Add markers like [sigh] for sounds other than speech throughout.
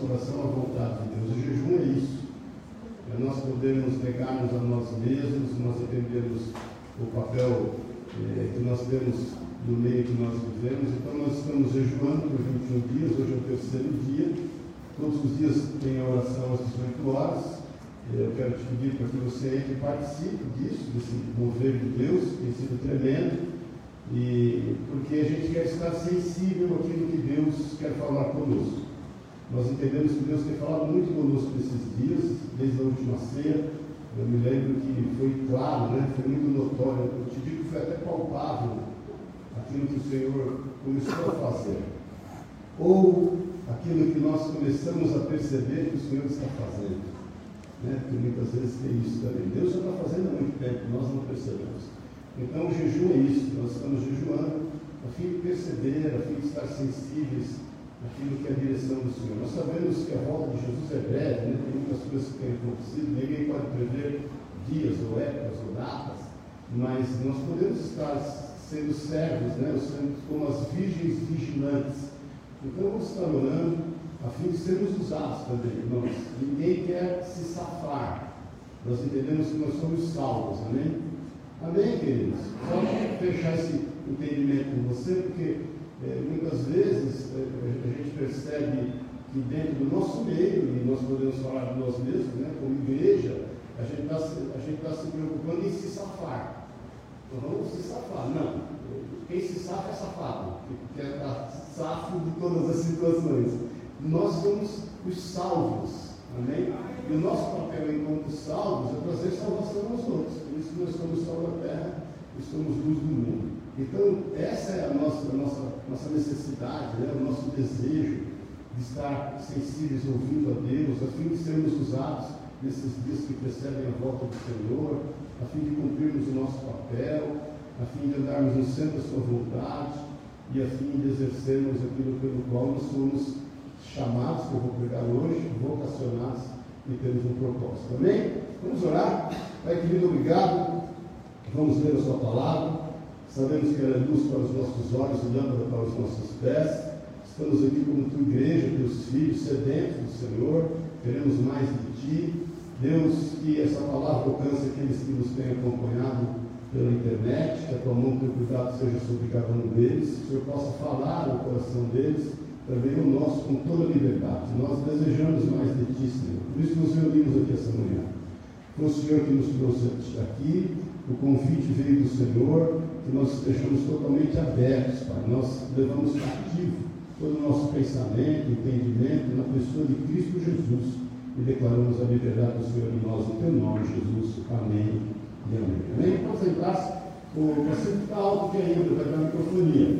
coração à vontade de Deus. O jejum é isso. É nós podermos negarmos a nós mesmos, nós entendermos o papel é, que nós temos no meio que nós vivemos. Então, nós estamos jejuando por 21 dias, hoje é o terceiro dia. Todos os dias tem a oração às 18 horas. É, eu quero te pedir para que você participe disso, desse mover de Deus, tem sido tremendo. E porque a gente quer estar sensível àquilo que Deus quer falar conosco. Nós entendemos que Deus tem falado muito conosco nesses dias, desde a última ceia. Eu me lembro que foi claro, né? foi muito notório. Eu te digo que foi até palpável aquilo que o Senhor começou a fazer. Ou aquilo que nós começamos a perceber que o Senhor está fazendo. Né? Porque muitas vezes tem isso também. Deus já está fazendo há muito tempo, nós não percebemos. Então o jejum é isso, nós estamos jejuando a fim de perceber, a fim de estar sensíveis aquilo que é a direção do Senhor. Nós sabemos que a volta de Jesus é breve, né? tem muitas coisas que têm acontecido, ninguém pode prever dias ou épocas ou datas, mas nós podemos estar sendo servos, né? sendo como as virgens vigilantes. Então vamos estar orando a fim de sermos usados também, irmãos. Ninguém quer se safar. Nós entendemos que nós somos salvos, amém? Amém, queridos? Só fechar esse entendimento com você, porque é, muitas vezes é, a gente percebe que dentro do nosso meio, e nós podemos falar de nós mesmos, né, como igreja, a gente está tá se preocupando em se safar. Então vamos se safar. Não. Quem se safa é safado, que é safo de todas as situações. Nós somos os salvos. Amém? E o nosso papel enquanto salvos é trazer salvação aos outros. Por isso nós somos sal da terra e somos luz do mundo. Então, essa é a nossa, a nossa, nossa necessidade, né? o nosso desejo de estar sensíveis ouvindo a Deus, a fim de sermos usados nesses dias que precedem a volta do Senhor, a fim de cumprirmos o nosso papel, a fim de andarmos no centro da sua vontade e a fim de exercermos aquilo pelo qual nós somos chamados, que eu vou pregar hoje, vocacionados e temos um propósito. Amém? Vamos orar? Pai querido, obrigado. Vamos ler a sua palavra. Sabemos que ela é luz para os nossos olhos e lâmpada para os nossos pés. Estamos aqui como tua igreja, teus filhos, sedentos do Senhor. Queremos mais de ti. Deus, que essa palavra alcance aqueles que nos têm acompanhado pela internet, que a tua mão, teu cuidado seja sobre cada um deles, que o Senhor possa falar no coração deles, também o nosso, com toda liberdade. Nós desejamos mais de ti, Senhor. Por isso nos reunimos aqui essa manhã. Foi o Senhor que nos trouxe aqui, o convite veio do Senhor, que nós estejamos totalmente abertos, Pai. Nós levamos cativo todo o nosso pensamento, entendimento na pessoa de Cristo Jesus e declaramos a liberdade do Senhor em nós, no teu nome, Jesus. Amém e amém. Amém? Pode sentar-se. Paciente está alto que ainda, com a microfonia.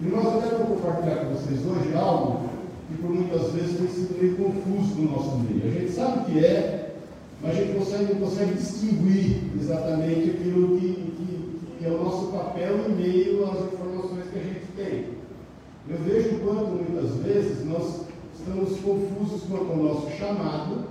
E nós até vamos compartilhar com vocês hoje algo que por muitas vezes tem sido meio confuso no nosso meio. A gente sabe o que é, mas a gente consegue, não consegue distinguir exatamente aquilo que, que que é o nosso papel em meio às informações que a gente tem. Eu vejo quanto muitas vezes nós estamos confusos quanto ao nosso chamado,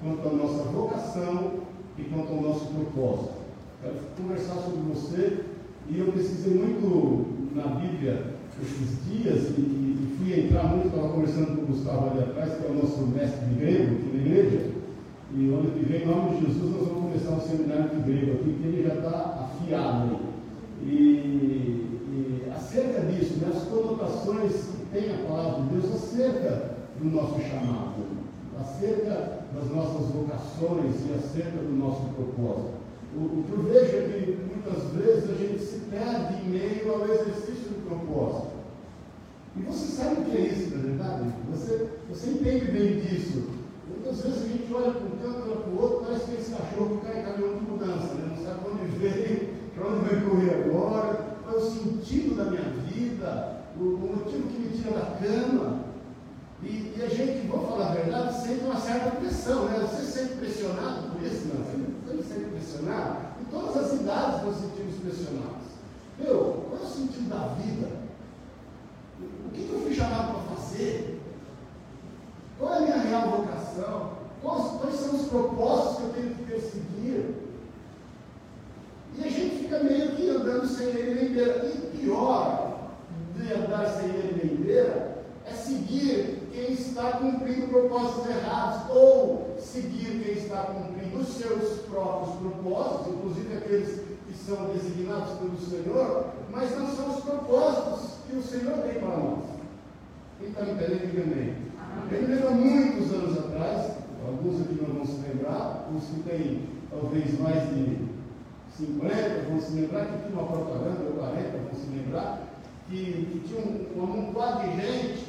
quanto à nossa vocação e quanto ao nosso propósito. Quero conversar sobre você e eu pesquisei muito na Bíblia esses dias e, e fui entrar muito, estava conversando com o Gustavo ali atrás, que é o nosso mestre de grego aqui na igreja. E ano que vem, em nome de Jesus, nós vamos começar um seminário de grego aqui, que ele já está afiado. E, e acerca disso, né, as conotações tem a palavra de Deus acerca do nosso chamado, acerca das nossas vocações e acerca do nosso propósito. O, o que eu vejo é que muitas vezes a gente se perde em meio ao exercício do propósito. E você sabe o que é isso, na é verdade? Você, você entende bem disso. Muitas vezes a gente olha para um canto, olha para o outro, parece que esse cachorro cai em caminhão de mudança, né? não sabe onde veio, [laughs] para onde vai correr agora, qual é o sentido da minha vida, o, o motivo que me tira da cama. E, e, a gente, vou falar a verdade, sente uma certa pressão, né? Você se sente pressionado por isso, não? Você não se sente pressionado? Em todas as idades nós sentimos pressionados. Meu, qual é o sentido da vida? O que eu fui chamado para fazer? Qual é a minha real vocação? Quais, quais são os propósitos que eu tenho que perseguir? E a gente fica meio que andando sem ele nem beira. E pior de andar sem ele nem beira é seguir quem está cumprindo propósitos errados, ou seguir quem está cumprindo os seus próprios propósitos, inclusive aqueles que são designados pelo Senhor, mas não são os propósitos que o Senhor tem para nós. Quem está entendendo, diga amém. Lembro há muitos anos atrás, alguns aqui não vão se lembrar, os que têm talvez mais de 50 vão se lembrar que tinha uma propaganda, ou 40 vão se lembrar, que, que tinha um, um amontoado de gente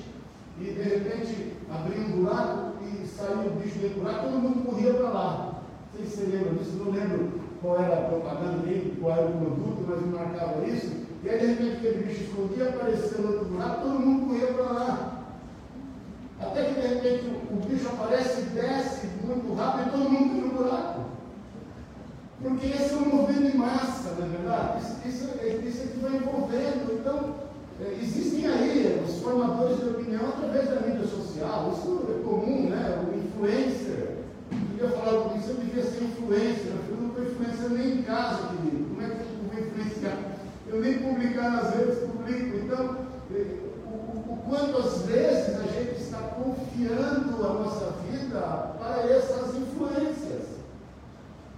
e de repente abriu um buraco e saiu o bicho dentro do buraco, todo mundo corria para lá. Não sei se você lembra disso, não lembro qual era a propaganda, nem qual era o produto, mas marcava isso. E aí de repente aquele bicho escondia, apareceu no outro buraco, todo mundo corria para lá. Até que de repente o, o bicho aparece e desce muito rápido e todo mundo no buraco. Porque esse é um movimento em massa, não é verdade? Isso, isso, isso é que vai envolvendo. Então, é, existem aí os formadores de opinião através da mídia social. Isso é comum, né? O influencer. Eu ia falar com isso, eu devia ser influencer. Eu não estou influencer nem em casa, querido. Como é que eu vou influenciar? Eu nem publicar nas redes, publico. Então, é, o quanto às vezes a nossa vida para essas influências.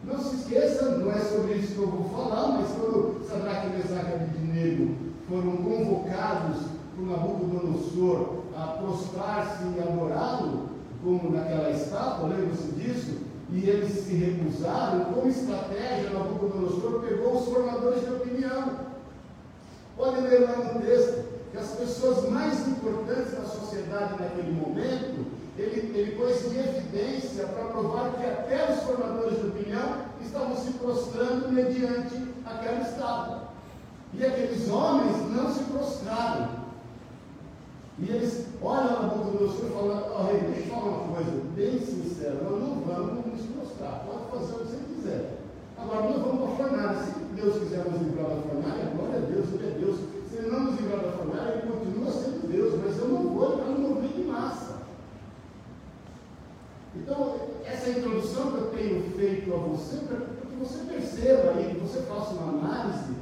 Não se esqueça, não é sobre isso que eu vou falar, mas quando Sadraque, Mesaque e Abednego foram convocados por Nabucodonosor a prostrar-se e adorá-lo, como naquela estátua, lembra-se disso? E eles se recusaram, como estratégia, Nabucodonosor pegou os formadores de opinião. Pode ler lá no texto que as pessoas mais importantes da sociedade naquele momento, ele, ele pôs em evidência para provar que até os formadores de opinião estavam se prostrando mediante aquela estátua. E aqueles homens não se prostraram. E eles olham na boca do senhor e falam, oh, rei, deixa eu falar uma coisa bem sincera, nós não vamos nos prostrar, pode fazer o que você quiser. Agora nós vamos para a fornalha. Se Deus quiser nos livrar da fornalha, glória a Deus, Ele é Deus se ele não nos livrar da fornalha, ele continua sendo Deus, mas eu não vou entrar no movimento de massa. Então, essa introdução que eu tenho feito a você, para que você perceba e você faça uma análise,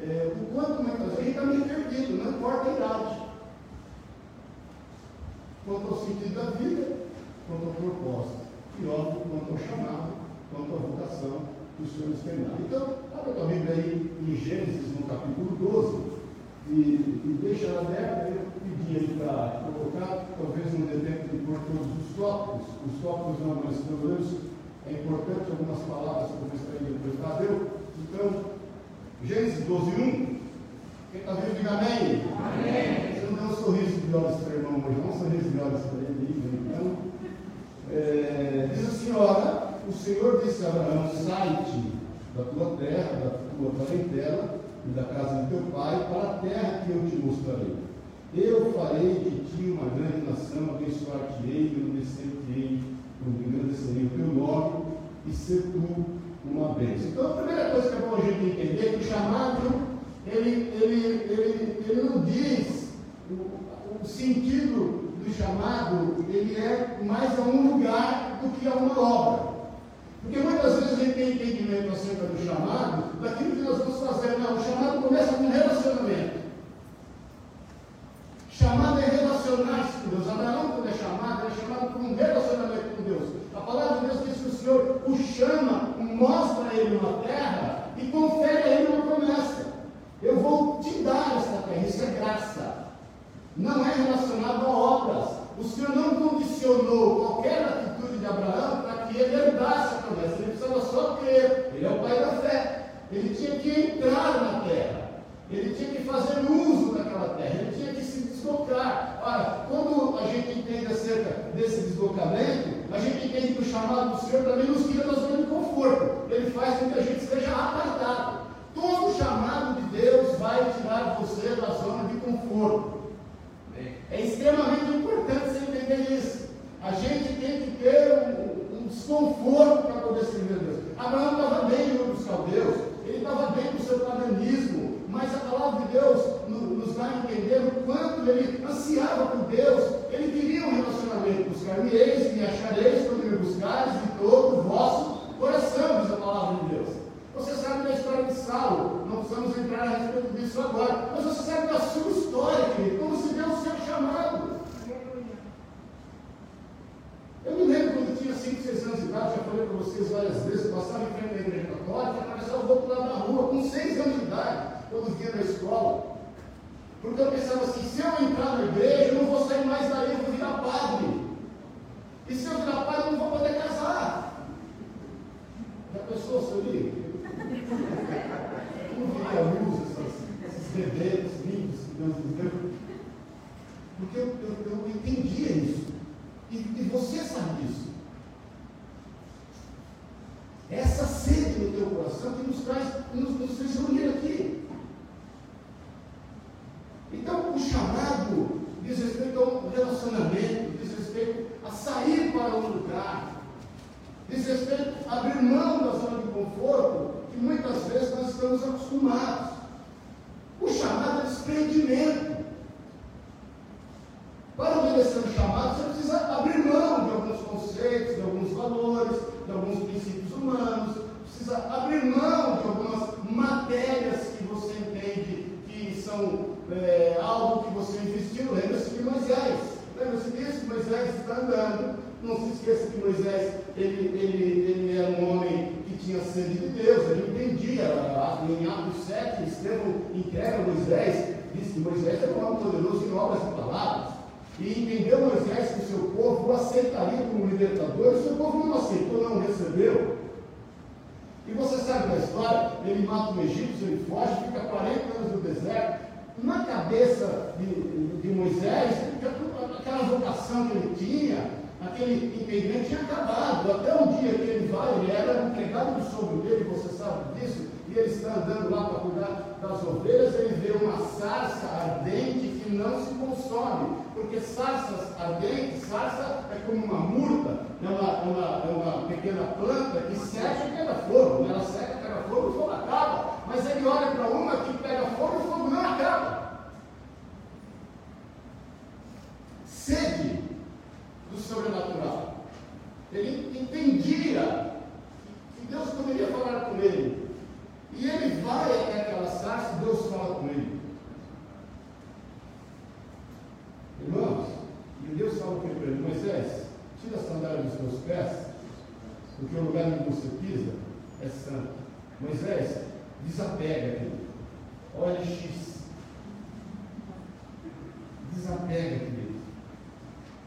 é, o quanto muitas vezes está meio perdido, não importa a idade. Quanto ao sentido da vida, quanto ao propósito. E óbvio, quanto ao chamado, quanto à vocação que o Senhor nos. Então, abra a tua Bíblia aí em Gênesis, no capítulo 12 e, e deixa ela aberta, eu pedi aí para colocar, talvez não dê tempo de pôr todos os tópicos, os tópicos não, mas pelo menos é importante algumas palavras que eu gostaria de apresentar. Deu? Então, Gênesis 12, 1. Quem está vendo, diga amém. amém. Você não deu um sorriso de olhos para o irmão hoje, não um sorriso de olhos para ele. Então, é, diz a senhora, o Senhor disse a Abraão, sai-te da tua terra, da tua parentela, e da casa de teu pai para a terra que eu te mostrarei. Eu farei de ti uma grande nação, abençoar-te-ei, engrandecer-te-ei, engrandecerei o teu nome e ser tu uma bênção. Então, a primeira coisa que é bom a gente entender é que o chamado, ele, ele, ele, ele não diz o, o sentido do chamado, ele é mais a um lugar do que a uma obra. Porque muitas vezes a gente tem entendimento acerca do chamado, daquilo que nós vamos fazer. Não, o chamado começa com relacionamento. Chamado é relacionar-se com Deus. Abraão, quando é chamado, é chamado por um relacionamento com Deus. A palavra de Deus diz que o Senhor o chama, vezes nós estamos acostumados. O chamado é desprendimento. Para obedecer o chamado, você precisa abrir mão de alguns conceitos, de alguns valores, de alguns princípios humanos, precisa abrir mão de algumas matérias que você entende que são é, algo que você investiu. Lembra-se de Moisés. Lembra-se disso? Moisés está andando. Não se esqueça que Moisés ele, ele, ele era um homem que tinha sede de Deus, ele entendia. Em Atos 7, Estevão entrega Moisés, diz que Moisés era um homem poderoso em obras e palavras. E entendeu Moisés que o seu povo o aceitaria como libertador, e o seu povo não aceitou, não recebeu. E você sabe da história, ele mata um egípcio, ele foge, fica 40 anos no deserto. Na cabeça de, de Moisés, aquela vocação que ele tinha, aquele entendimento tinha acabado. Até um dia que ele vai, ele era empregado do sogro dele, você sabe disso, e ele está andando lá para cuidar das ovelhas, ele vê uma sarça ardente que não se consome, porque sarças ardentes, sarça é como uma murta, é uma, é uma, é uma pequena planta que seca e pega fogo. Quando ela seca, pega fogo, o fogo acaba. Mas ele olha para uma que pega fogo o fogo não acaba. Sede do sobrenatural. Ele entendia que Deus poderia falar com ele. E ele vai até aquela sarça e Deus fala com ele. Irmãos, e Deus fala com ele, Moisés, tira a sandália dos teus pés, porque o lugar onde você pisa é santo. Moisés, desapega aqui. Olha X. Desapega, querido.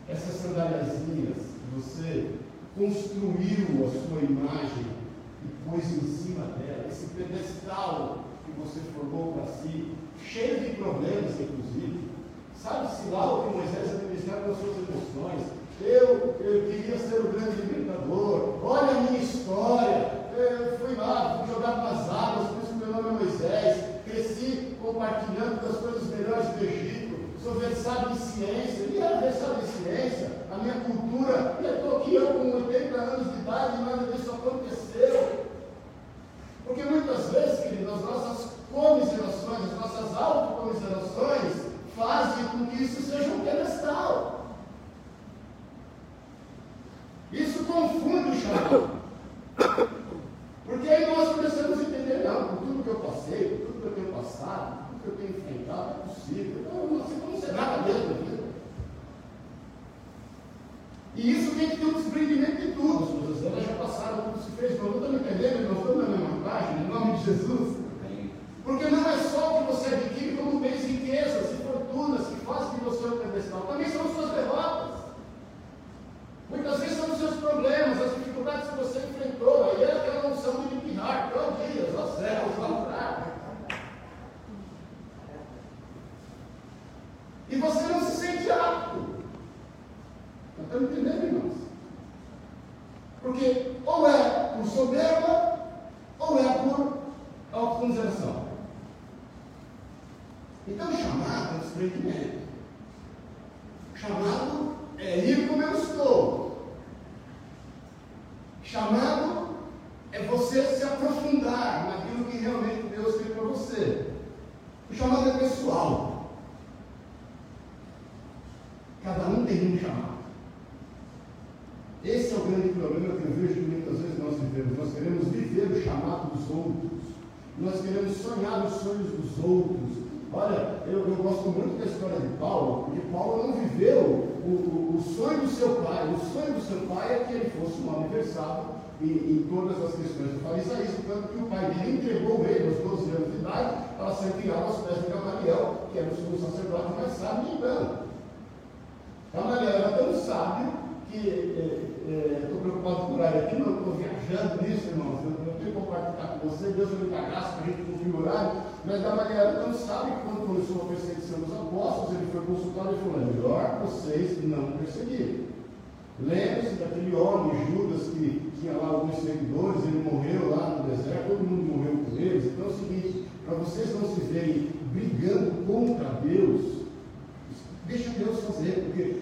Essas sandáliazinhas, você construiu a sua imagem pôs em cima dela, esse pedestal que você formou para si, cheio de problemas, inclusive. Sabe-se lá o que Moisés administrava com as suas emoções. Eu, eu queria ser o grande libertador. Olha a minha história. Eu fui lá, fui jogado nas águas, por isso meu nome é Moisés. Cresci compartilhando das coisas melhores do Egito. Sou versado em ciência. E era versado em ciência. A minha cultura. E estou aqui eu, com 80 anos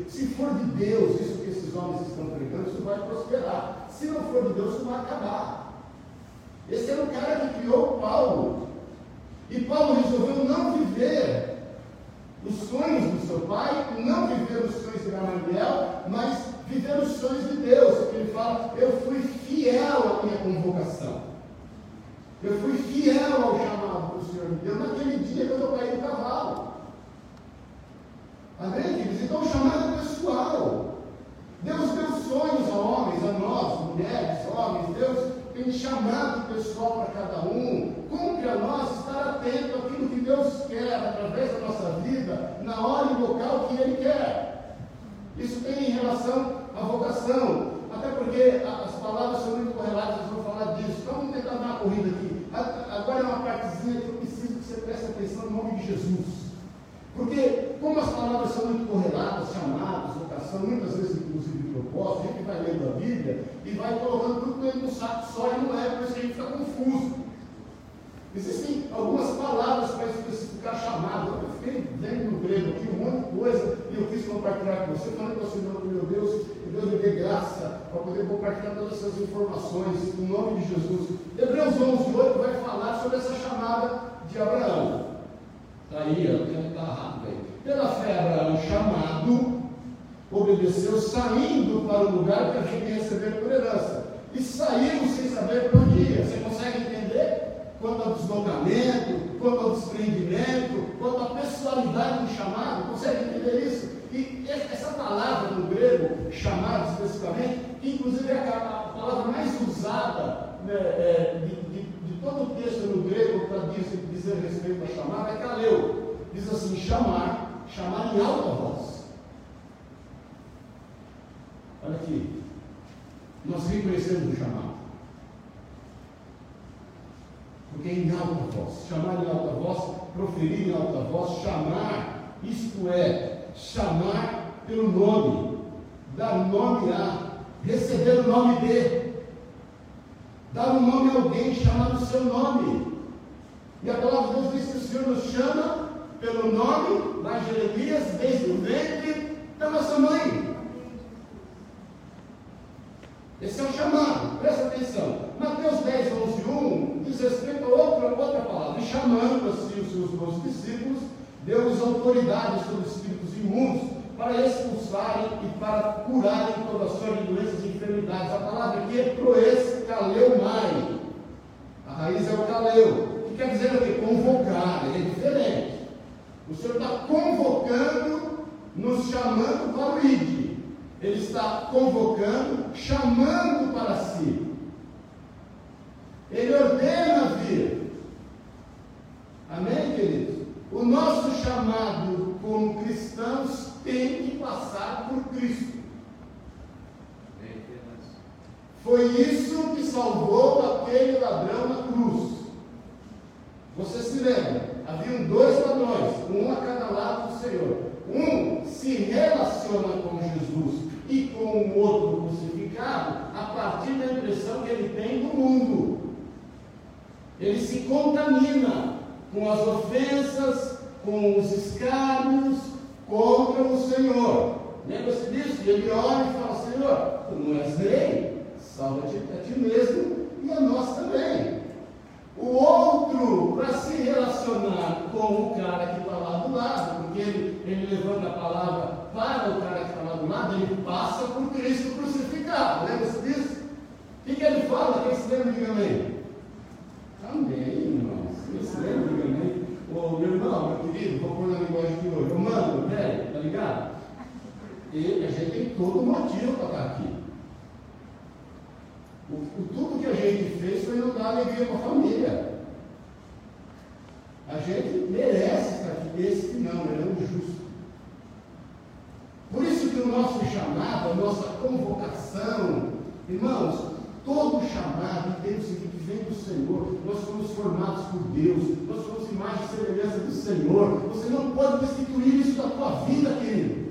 se for de Deus isso que esses homens estão pregando, isso vai prosperar. Se não for de Deus, isso vai acabar. Esse era o cara que criou Paulo. E Paulo resolveu não viver os sonhos do seu pai, não viver os sonhos de Gamaliel, mas viver os sonhos de Deus. Porque ele fala: Eu fui fiel à minha convocação. Eu fui fiel ao chamado do Senhor me deu naquele dia que eu caí do cavalo. Amém, queridos? Então, chamado pessoal. Deus deu sonhos a homens, a nós, mulheres, homens. Deus tem chamado pessoal para cada um. Cumpre a nós estar atento àquilo que Deus quer através da nossa vida, na hora e local que Ele quer. Isso tem em relação à vocação. Até porque as palavras são muito correlatas, vou falar disso. Então, vamos tentar dar uma corrida aqui. Agora é uma partezinha que eu preciso que você preste atenção no nome de Jesus. Porque, como as palavras são muito correlatas, chamadas, vocação, muitas vezes inclusive propósito, a gente vai lendo a Bíblia e vai colocando tudo dentro do saco só e não é, por isso a gente fica confuso. Existem algumas palavras para especificar chamado. Eu fiquei vendo no grego aqui um monte de coisa e eu quis compartilhar com você, falando para Senhor, meu Deus, que Deus me dê graça para poder compartilhar todas essas informações, em nome de Jesus. Hebreus 11, 8 vai falar sobre essa chamada de Abraão. Está aí, tenho que estar rápido aí. Pela fé, Abraão, chamado, obedeceu, saindo para o lugar que a gente ia receber por herança. E saiu sem saber para onde ia. Você consegue entender? Quanto ao deslocamento, quanto ao desprendimento, quanto à personalidade do chamado, consegue entender isso? E essa palavra no grego, chamado especificamente, inclusive é a palavra mais usada né, é, todo o texto no grego para dizer, dizer respeito a chamar é caleu. Diz assim: chamar, chamar em alta voz. Olha aqui. Nós reconhecemos o chamado. Porque é em alta voz. Chamar em alta voz, proferir em alta voz, chamar, isto é, chamar pelo nome, dar nome a, receber o nome de dar um nome a alguém, chamar o seu nome. E a palavra de Deus diz que o Senhor nos chama pelo nome, lá Jeremias, desde o ventre da nossa mãe. Esse é o chamado, presta atenção. Mateus 10, 11, 1 diz respeito a outra, outra palavra. E chamando assim os seus discípulos, deu-lhes autoridade sobre espíritos imundos para expulsarem e para curarem toda sorte de doenças e enfermidades. A palavra aqui é proes mai. A raiz é o caleu, que quer dizer o quê? Convocar, ele é diferente. O Senhor está convocando, nos chamando para o ID. Ele está convocando, chamando para si. Ele ordena vir. Amém, queridos? O nosso chamado como cristãos tem que passar por Cristo. Foi isso que salvou aquele ladrão na cruz. Você se lembra? Haviam dois ladrões, um a cada lado do Senhor. Um se relaciona com Jesus e com o outro crucificado a partir da impressão que ele tem do mundo. Ele se contamina com as ofensas, com os escárnios contra o Senhor. Lembra-se disso? E ele olha e fala: Senhor, tu não és rei, salva-te a ti mesmo e a nós também. O outro, para se relacionar com o cara que está lá do lado, porque ele, ele levanta a palavra para o cara que está lá do lado, ele passa por Cristo crucificado. Lembra-se disso? O que, que ele fala? Quem se lembra? Diga amém. Amém, irmãos. Quem se lembra? Diga amém. Ô, meu irmão, meu querido, vou pôr na linguagem de hoje. Ô, mano, velho, tá ligado? E a gente tem todo motivo para estar aqui. O, o, tudo que a gente fez foi não dar alegria para a família. A gente merece estar aqui. Esse não, ele é um justo. Por isso que o nosso chamado, a nossa convocação, irmãos, todo chamado tem o seguinte, vem do Senhor, nós somos formados por Deus, nós somos imagem e semelhança do Senhor. Você não pode destituir isso da tua vida, querido.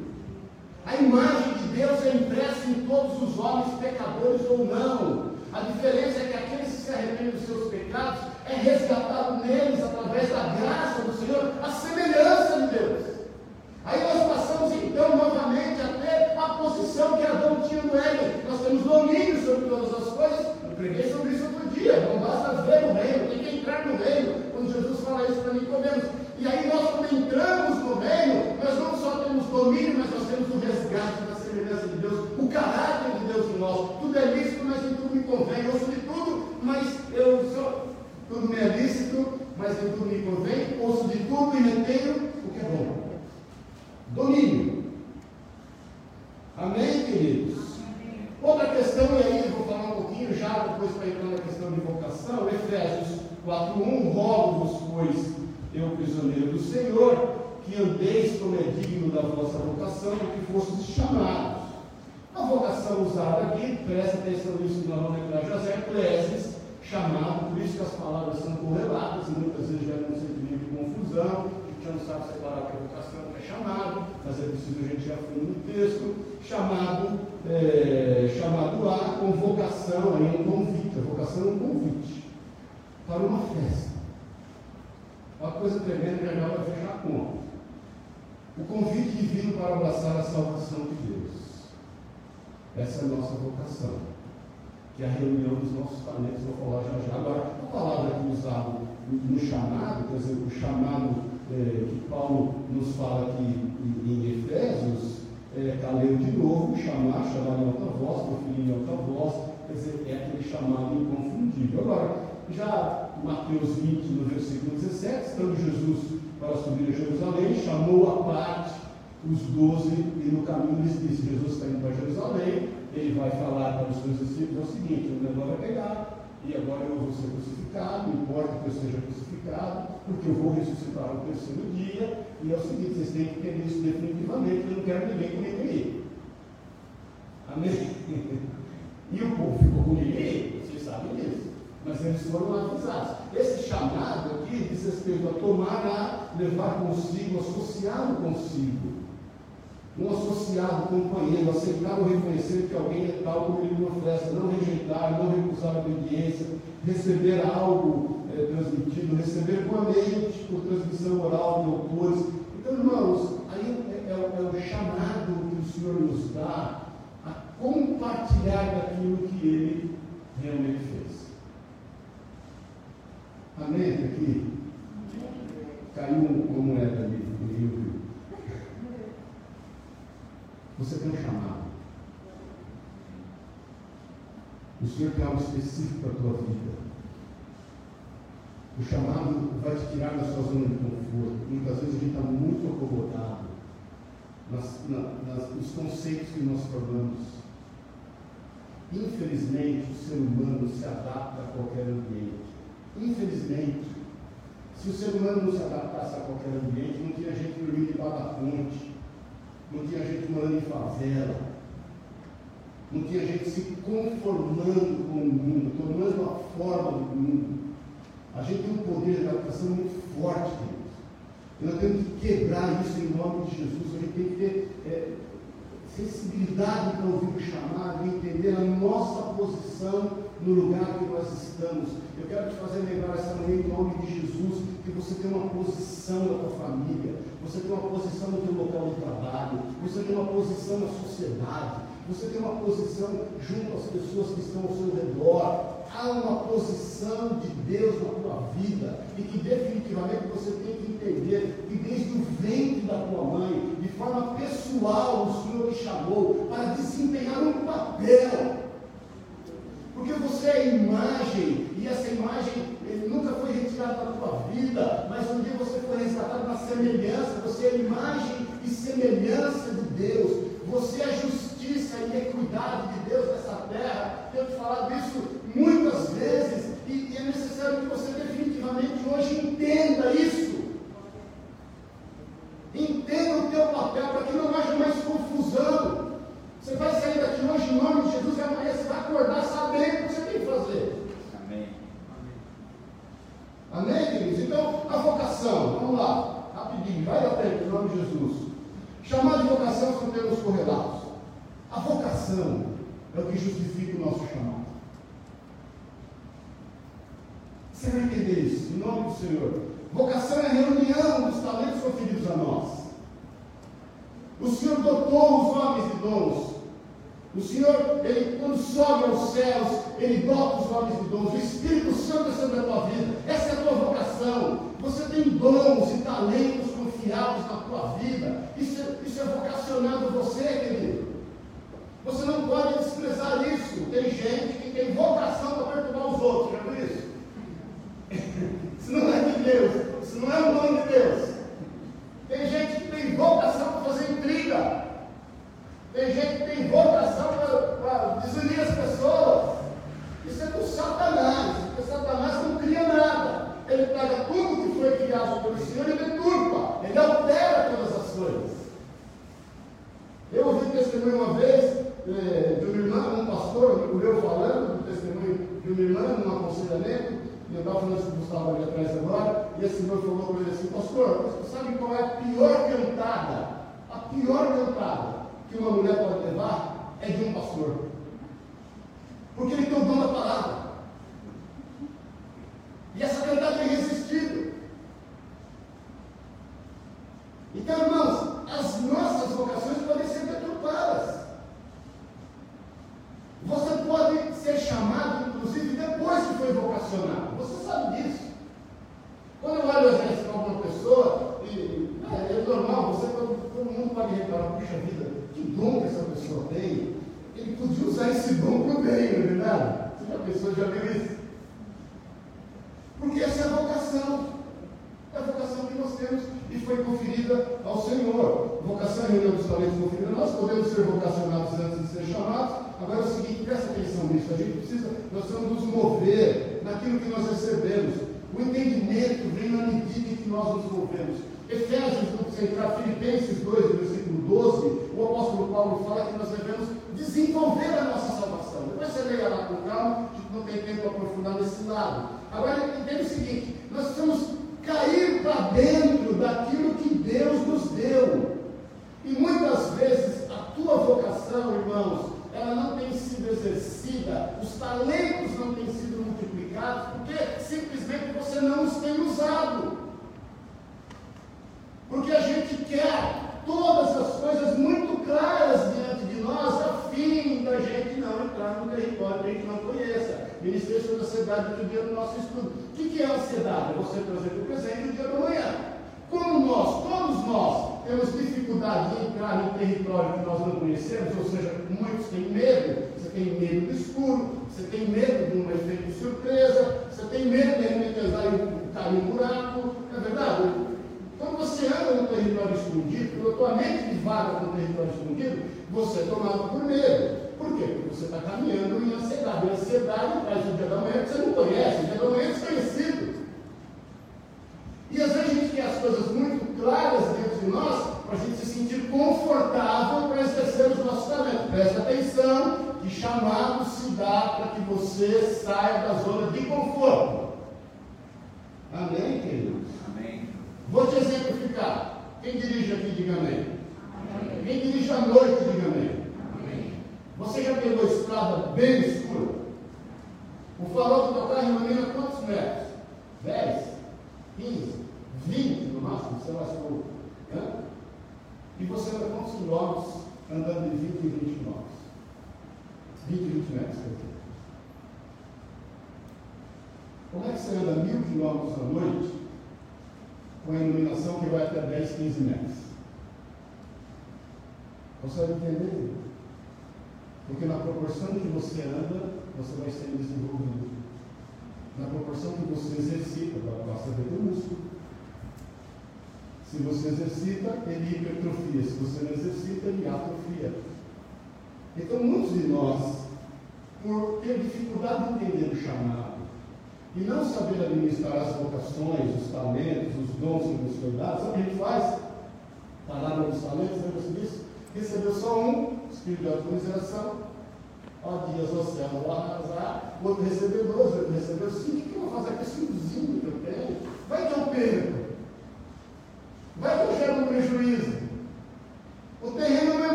A imagem de Deus é impressa em todos os homens, pecadores ou não. A diferença é que aqueles que se arrependem dos seus pecados é resgatado neles através da graça do Senhor, a semelhança de Deus. Aí nós passamos então novamente a ter a posição que Adão tinha no Éden. Nós temos domínio sobre todas as coisas. Eu preguei sobre isso outro dia. Não basta ver o reino, tem que entrar no reino. Quando Jesus fala isso para Nicodemos. E aí nós quando entramos no reino, nós não só temos domínio, mas nós temos o resgate da semelhança de Deus, o caráter de Deus em nós. Tudo é lícito, mas em tudo me convém. Eu ouço de tudo, mas eu sou. Tudo me é lícito, mas em tudo me convém. Ouço de tudo e retenho o que é bom. Domínio. Amém, queridos? Outra questão, e aí eu vou falar um pouquinho já, depois para entrar na questão de vocação, Efésios 4.1, rogo-vos, pois, eu prisioneiro do Senhor, que andeis como é digno da vossa vocação, que fostes chamados. A vocação usada aqui, presta atenção nisso que nós vamos lembrar já, é cleses, chamado, por isso que as palavras são correlatas, e muitas vezes geram um sentimento de confusão, a gente sabe separar que é vocação, que é chamado, mas é preciso a gente ir a fundo no texto, chamado, é, chamado a convocação, aí é um convite, a vocação é um convite para uma festa. Uma coisa tremenda que já vai fechar a conta. O convite divino para abraçar a salvação de Deus. Essa é a nossa vocação. Que é a reunião dos nossos talentos, vou falar já já. Agora, a palavra aqui usada no chamado, quer dizer, o chamado é, que Paulo nos fala aqui em, Efésios, é, lendo de novo, chamar, chamar em alta voz, proferir em alta voz, quer dizer, é aquele chamado inconfundível. Agora, já Mateus 20, no versículo 17, estando Jesus para subir a Jerusalém, chamou à parte os doze e no caminho lhes disse: Jesus está indo para Jerusalém, ele vai falar para os seus discípulos: é o seguinte, o negócio vai pegar, e agora eu vou ser crucificado, não importa que eu seja crucificado, porque eu vou ressuscitar no terceiro dia, e é o seguinte: vocês têm que ter isso definitivamente, eu não quero ninguém comigo aí. Amém? [laughs] E o povo ficou com ninguém, vocês sabem disso mas eles foram avisados. Esse chamado aqui diz respeito a tomar, a levar consigo, associado consigo. Um associado, companheiro, aceitar ou reconhecer que alguém é tal como ele me oferece, não rejeitar, não recusar a obediência, receber algo é, transmitido, receber com mente, por transmissão oral de autores. Então, irmãos, aí é, é, é o chamado que o Senhor nos dá a compartilhar daquilo que ele realmente fez. Amém? Aqui. Caiu uma moeda ali no rio. Você tem um chamado. O Senhor tem algo específico para a tua vida. O chamado vai te tirar da sua zona de conforto. Muitas vezes a gente está muito acomodado nas, na, nas, nos conceitos que nós formamos. Infelizmente, o ser humano se adapta a qualquer ambiente. Infelizmente, se o ser humano não se adaptasse a qualquer ambiente, não tinha gente dormindo debaixo da ponte, não tinha gente morando em favela, não tinha gente se conformando com o mundo, tomando a forma do mundo. A gente tem um poder de adaptação muito forte, queridos. E nós temos que quebrar isso em nome de Jesus. A gente tem que ter é, cuidado para ouvir o chamado entender a nossa posição no lugar que nós estamos. Eu quero te fazer lembrar essa manhã, em nome de Jesus, que você tem uma posição na tua família, você tem uma posição no teu local de trabalho, você tem uma posição na sociedade, você tem uma posição junto às pessoas que estão ao seu redor. Há uma posição de Deus na tua vida e que definitivamente você tem que entender que desde o ventre da tua mãe, de forma pessoal, o Senhor te chamou para desempenhar um papel. Porque você é imagem, e essa imagem nunca foi retirada da tua vida, mas um dia você foi resgatado na semelhança, você é imagem e semelhança de Deus, você é justiça e equidade de Deus nessa terra. Tenho te falado isso muitas vezes, e, e é necessário que você definitivamente hoje entenda isso. Entenda o teu papel para que não haja mais confusão. Você vai sair daqui hoje em nome de Jesus e amanhã você vai acordar sabendo o que você tem que fazer. Amém. Amém, queridos? Então, a vocação, vamos lá, rapidinho, vai da frente, em nome de Jesus. Chamado de vocação são termos correlatos. A vocação é o que justifica o nosso chamado. Você vai entender isso, em nome do Senhor. Vocação é a reunião dos talentos conferidos a nós. O Senhor dotou os homens de dons. O Senhor, ele, quando sobe aos céus, ele dota os homens de dons. O Espírito Santo é sobre a tua vida. Essa é a tua vocação. Você tem dons e talentos confiados na tua vida. Isso, isso é vocacionando você, querido. Você não pode desprezar isso. Tem gente que tem vocação para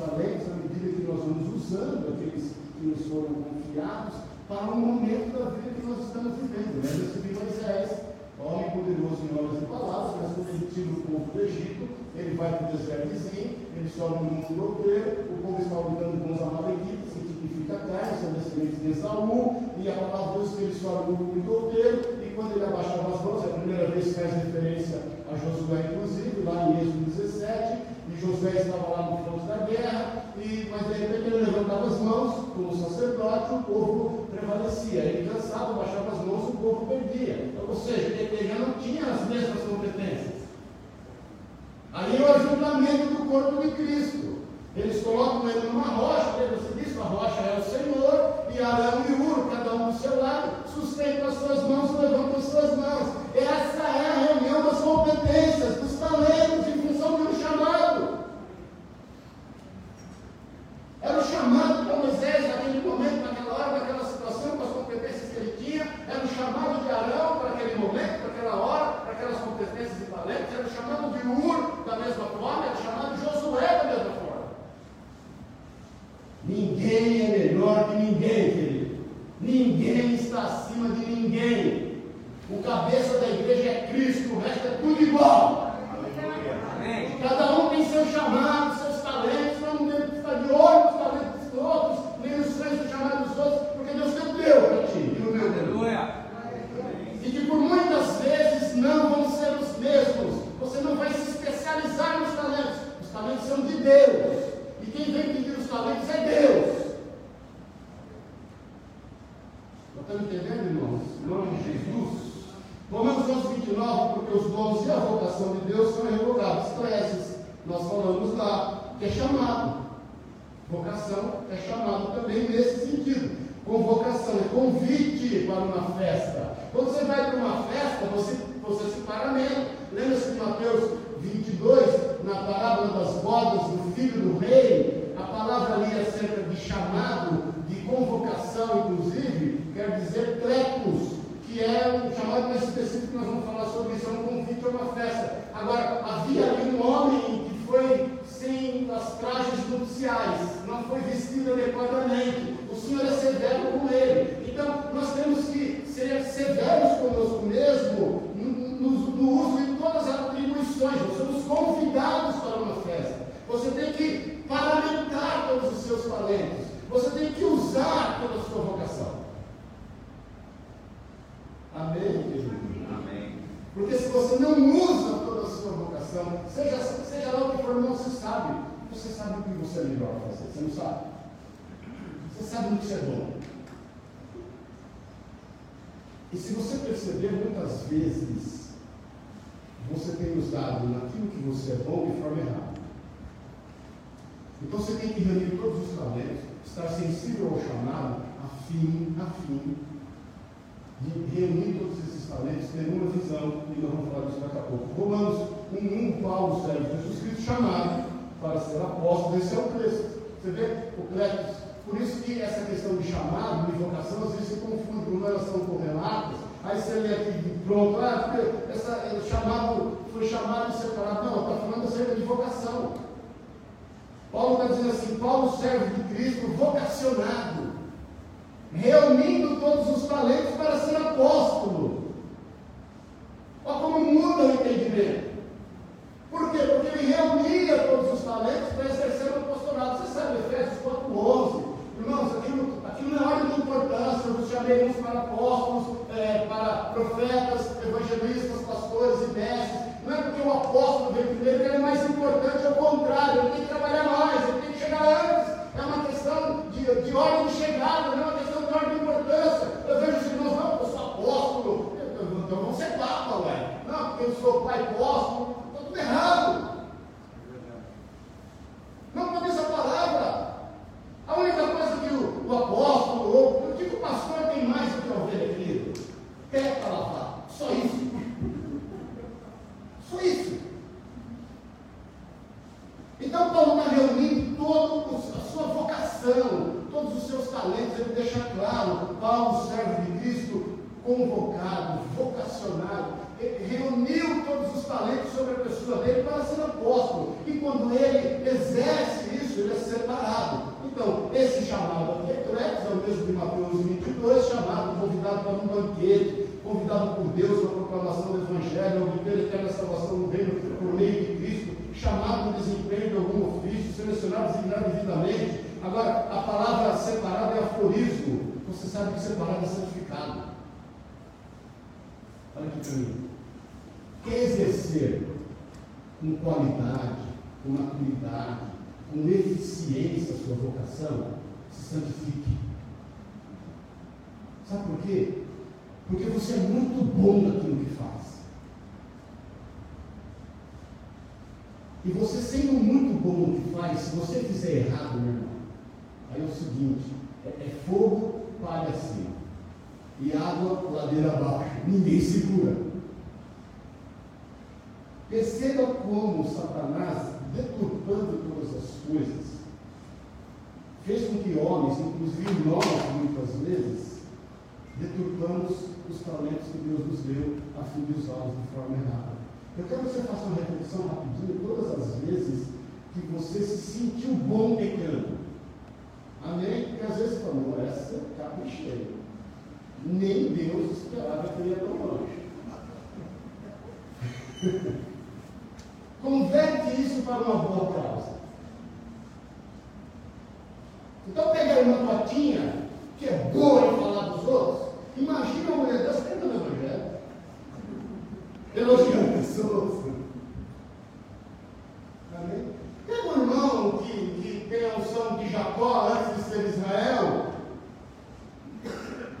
talentos à medida que nós vamos usando aqueles que nos foram confiados para o momento da vida que nós estamos vivendo. Lembra-se de Moisés, homem poderoso em obras e palavras, mas quando ele tira o povo do Egito, ele vai para o deserto vizinho, ele sobe no mundo europeu, o povo está lutando com os amalequitas, que significa carne, são descendentes de Esaú, e a palavra de Deus que ele sobe no mundo europeu, e quando ele abaixava as mãos, é a primeira vez que faz referência a Josué, inclusive, lá em Êxodo 17, e Josué estava lá no da guerra, e, mas de repente ele levantava as mãos como sacerdote, o povo prevalecia. Ele cansava, baixava as mãos, o povo perdia. Então, ou seja, ele já não tinha as mesmas competências. Aí o ajuntamento do corpo de Cristo. Eles colocam ele numa rocha, Pedro se? A rocha é o Senhor, e Arão e uru cada um do seu lado, sustenta as suas mãos, levanta as suas mãos. Essa é a reunião das competências. Se você perceber, muitas vezes, você tem usado naquilo que você é bom de forma errada. Então você tem que reunir todos os talentos, estar sensível ao chamado, a fim, a fim de reunir todos esses talentos, ter uma visão, e nós vamos falar disso daqui a pouco. Romanos 1, Paulo serve Jesus Cristo chamado para ser apóstolo, esse é o Cristo. Você vê o Cletus? Por isso que essa questão de chamado, de vocação, às vezes se confunde, como elas são correlatas, aí você lê aqui de pronto, ah, essa, o chamado foi chamado e separado. Não, está falando acerca de vocação. Paulo está dizendo assim: Paulo serve de Cristo vocacionado, reunindo todos os talentos para ser apóstolo. Olha como muda o entendimento. Por quê? Porque ele reunia todos os talentos para exercer o apostolado. Você sabe, Efésios 4,11. Irmãos, aquilo, aquilo não é ordem de importância. Eu uns para apóstolos, é, para profetas, evangelistas, pastores e mestres. Não é porque o apóstolo veio primeiro que ele é mais importante, ao contrário, ele tem que trabalhar mais, ele tem que chegar antes. É uma questão de, de ordem de chegada, não é uma questão de ordem de importância. Eu vejo os irmãos, não, eu sou apóstolo, então vamos ser papa, ué. Não, porque eu sou pai apóstolo, está tudo errado. Não pode essa palavra. A única coisa que o, o apóstolo, ou o que o pastor tem mais do que a ovelha, querido? Pé para lavar. Só isso. Só isso. Então Paulo está reunindo toda a sua vocação, todos os seus talentos, ele deixa claro, Paulo serve de Cristo convocado, vocacionado, reuniu todos os talentos sobre a pessoa dele para ser apóstolo. E quando ele exerce isso, ele é separado. Então, esse chamado aqui é o mesmo de Mateus 22, chamado, convidado para um banquete, convidado por Deus para a proclamação do Evangelho, obter eterna salvação no reino por meio de Cristo, chamado no desempenho de algum ofício, selecionado, designado devidamente. Agora, a palavra separado é aforismo. Você sabe que separado é santificado. Olha aqui para mim. Quer exercer com qualidade, com maturidade, com eficiência a sua vocação, se santifique. Sabe por quê? Porque você é muito bom naquilo que faz. E você sendo muito bom no que faz, se você fizer errado, meu irmão, aí é o seguinte, é, é fogo, palha acima. E água, ladeira abaixo. Ninguém segura. Perceba como Satanás, deturpando todas as coisas, fez com que homens, inclusive nós, muitas vezes, deturpamos os talentos que Deus nos deu a fim de usá-los de forma errada. Eu quero que você faça uma reflexão rapidinho, todas as vezes que você se sentiu bom pecando. Amém? Porque às vezes falou, essa caprichei. Nem Deus esperava que eu ia tão longe. [laughs] Converte isso para uma boa causa. Então pegar uma totinha que é boa em falar dos outros, imagina uma mulher dessa tentando evangelho, elogiando pessoas. Tem um irmão que, que tem a unção de Jacó antes de ser Israel.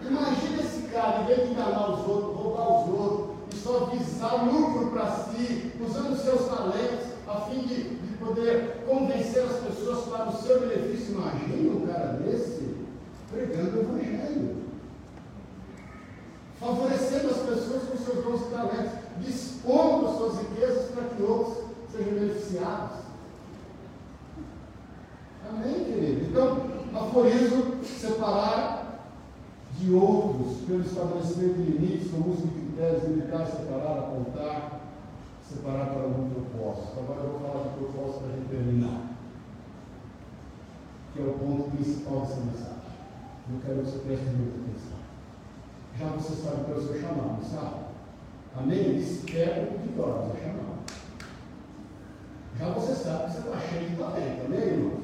Imagina esse cara, em vez de enganar os outros, roubar os outros só visar lucro para si, usando seus talentos, a fim de, de poder convencer as pessoas para o seu benefício. Imagina um cara desse pregando o Evangelho, favorecendo as pessoas com seus bons talentos, dispondo as suas riquezas para que outros sejam beneficiados. Amém, querido? Então, aforismo, separar de outros pelo estabelecimento de limites, como os de critérios, limitar, separar, apontar, separar para algum propósito. Agora eu vou falar de propósito para a gente terminar, que é o ponto principal dessa mensagem. Eu quero que você preste muita atenção. Já você sabe qual é o seu chamado, sabe? Amém? Espera de glória, é chamado. Já você sabe que você está cheio de talento, amém, irmão?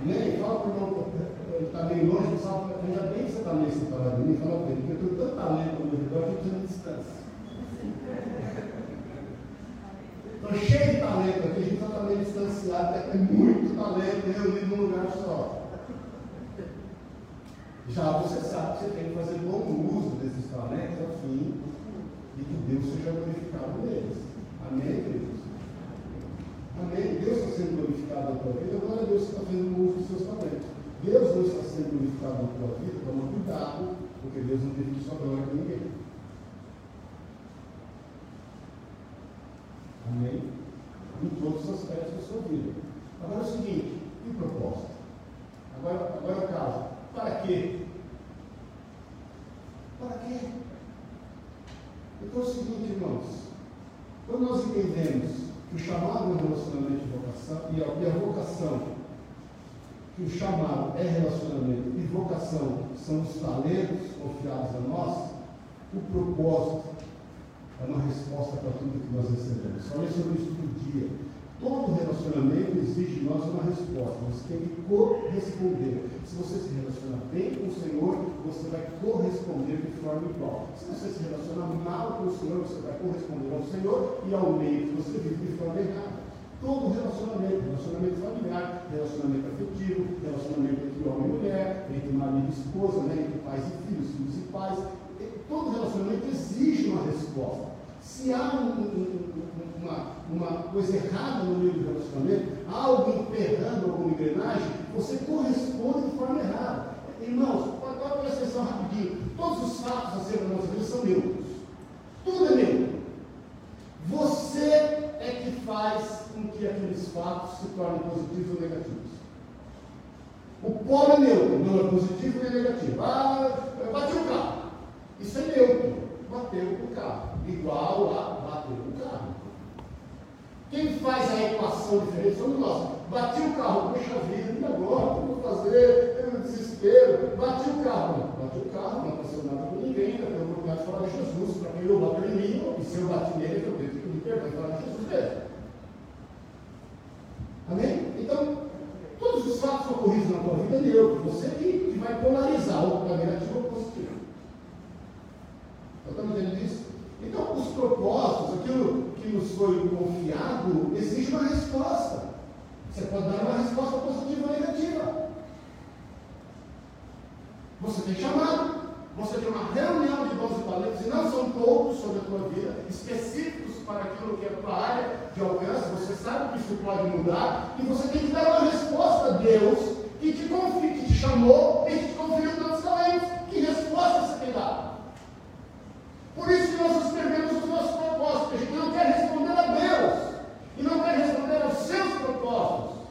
Amém? Fala para o irmão, ele está bem longe, sabe, ainda bem que você está meio separado de mim, fala porque eu tenho tanto talento no meu redor que eu preciso de. Estou cheio de talento aqui, a gente está meio distanciado, é muito talento reunido num lugar só. Já você sabe que você tem que fazer bom uso desses talentos a fim de que Deus seja glorificado neles. Amém, queridos? Amém? Deus está sendo glorificado na tua vida, agora Deus está fazendo uso dos seus talentos. Deus não está sendo glorificado na tua vida, toma cuidado, porque Deus não divide sua glória com ninguém. Amém? Em todos os aspectos da sua vida. Agora é o seguinte, e o propósito? Agora, agora o caso. Para quê? Para quê? Então é o seguinte, irmãos. Quando nós entendemos que o chamado é um relacionamento de vocação e a, e a vocação, que o chamado é relacionamento e vocação são os talentos confiados a nós, o propósito é uma resposta para tudo que nós recebemos. Falei sobre isso todo dia. Todo relacionamento exige de nós uma resposta. Você tem que corresponder. Se você se relaciona bem com o Senhor, você vai corresponder de forma igual. Se você se relaciona mal com o Senhor, você vai corresponder ao Senhor e ao meio que você vive de forma errada. Todo relacionamento, relacionamento familiar, relacionamento afetivo, relacionamento entre homem e mulher, entre marido e esposa, né, entre pais e filhos, filhos e pais, todo relacionamento exige uma resposta. Se há um, um, uma, uma coisa errada no meio do relacionamento, algo emperrando alguma engrenagem, você corresponde de forma errada. Irmãos, agora presta atenção rapidinho. Todos os fatos acerca da nossa vida são neutros. Tudo é neutro. Você é que faz que aqueles fatos se tornem positivos ou negativos. O polo é neutro, não é positivo nem negativo. Ah, bati o carro. Isso é neutro. Bateu o carro. Igual a bater o carro. Quem faz a equação diferente somos nós. Bati o carro, puxa vida, e agora? O que vou fazer? Eu desespero. Bati o carro. Bati o carro, não aconteceu nada com ninguém, eu tenho oportunidade de falar de Jesus, para quem não bateu em mim, e se eu bati nele, eu tenho que me perdoar falar de Jesus mesmo. Amém? Então, todos os fatos ocorridos na tua vida é neutro. Você que, vai polarizar o para negativo ou positivo. Estamos entendendo isso? Então, os propósitos, aquilo que nos foi confiado, exige uma resposta. Você pode dar uma resposta positiva ou negativa. Você tem chamado, você tem uma reunião de dons e talentos, e não são todos sobre a tua vida, específicos para aquilo que é a tua área de alcance, você sabe que isso pode mudar, e você tem que dar uma resposta a Deus que te, confia, que te chamou e que te conferiu tantos talentos. Que resposta você tem dado? Por isso que nós escrevemos os nossos propósitos. A gente não quer responder a Deus e não quer responder aos seus propósitos.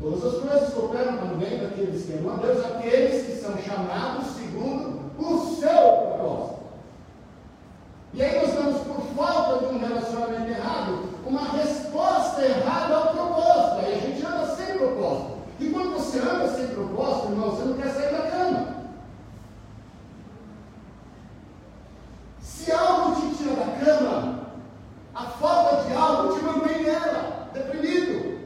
Todas as coisas cooperam também daqueles que amam a Deus, aqueles que são chamados segundo o seu propósito. E aí nós damos, por falta de um relacionamento errado, uma resposta errada ao propósito. Aí a gente anda sem propósito. E quando você anda sem propósito, irmão, você não quer sair da cama. Se algo te tira da cama, a falta de algo te mantém nela, deprimido.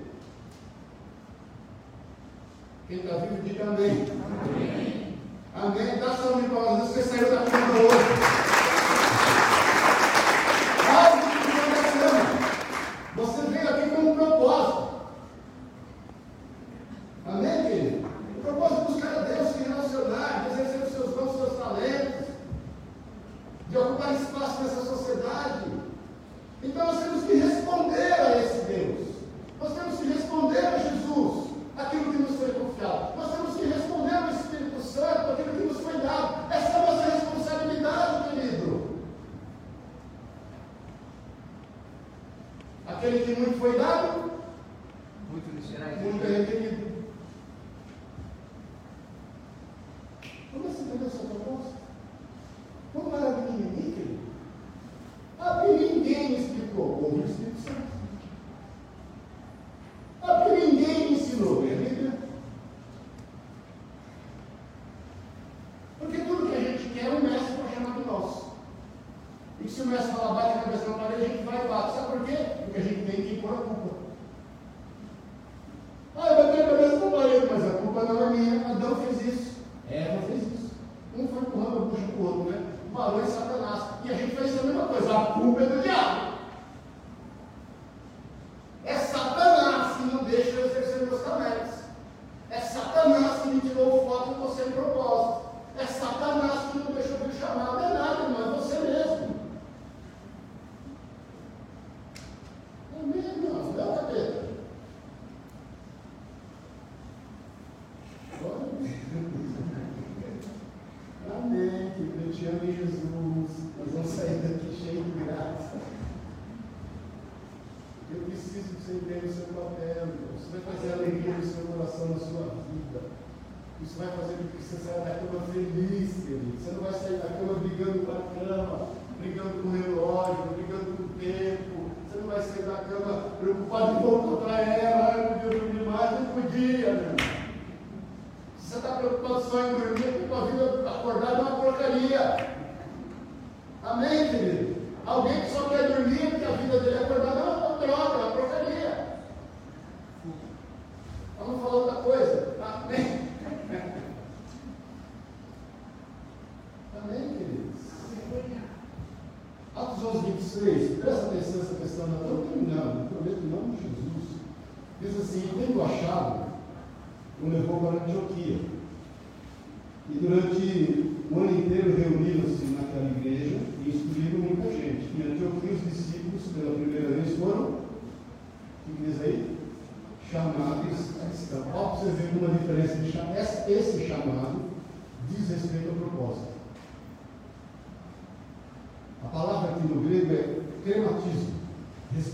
Quem está vivo, diga amém. Amém. Amém. Dá sua mão para você saiu da cama hoje. Algo te tira da cama. Você veio aqui com um propósito. Aquele que muito foi dado, muito lhe será muito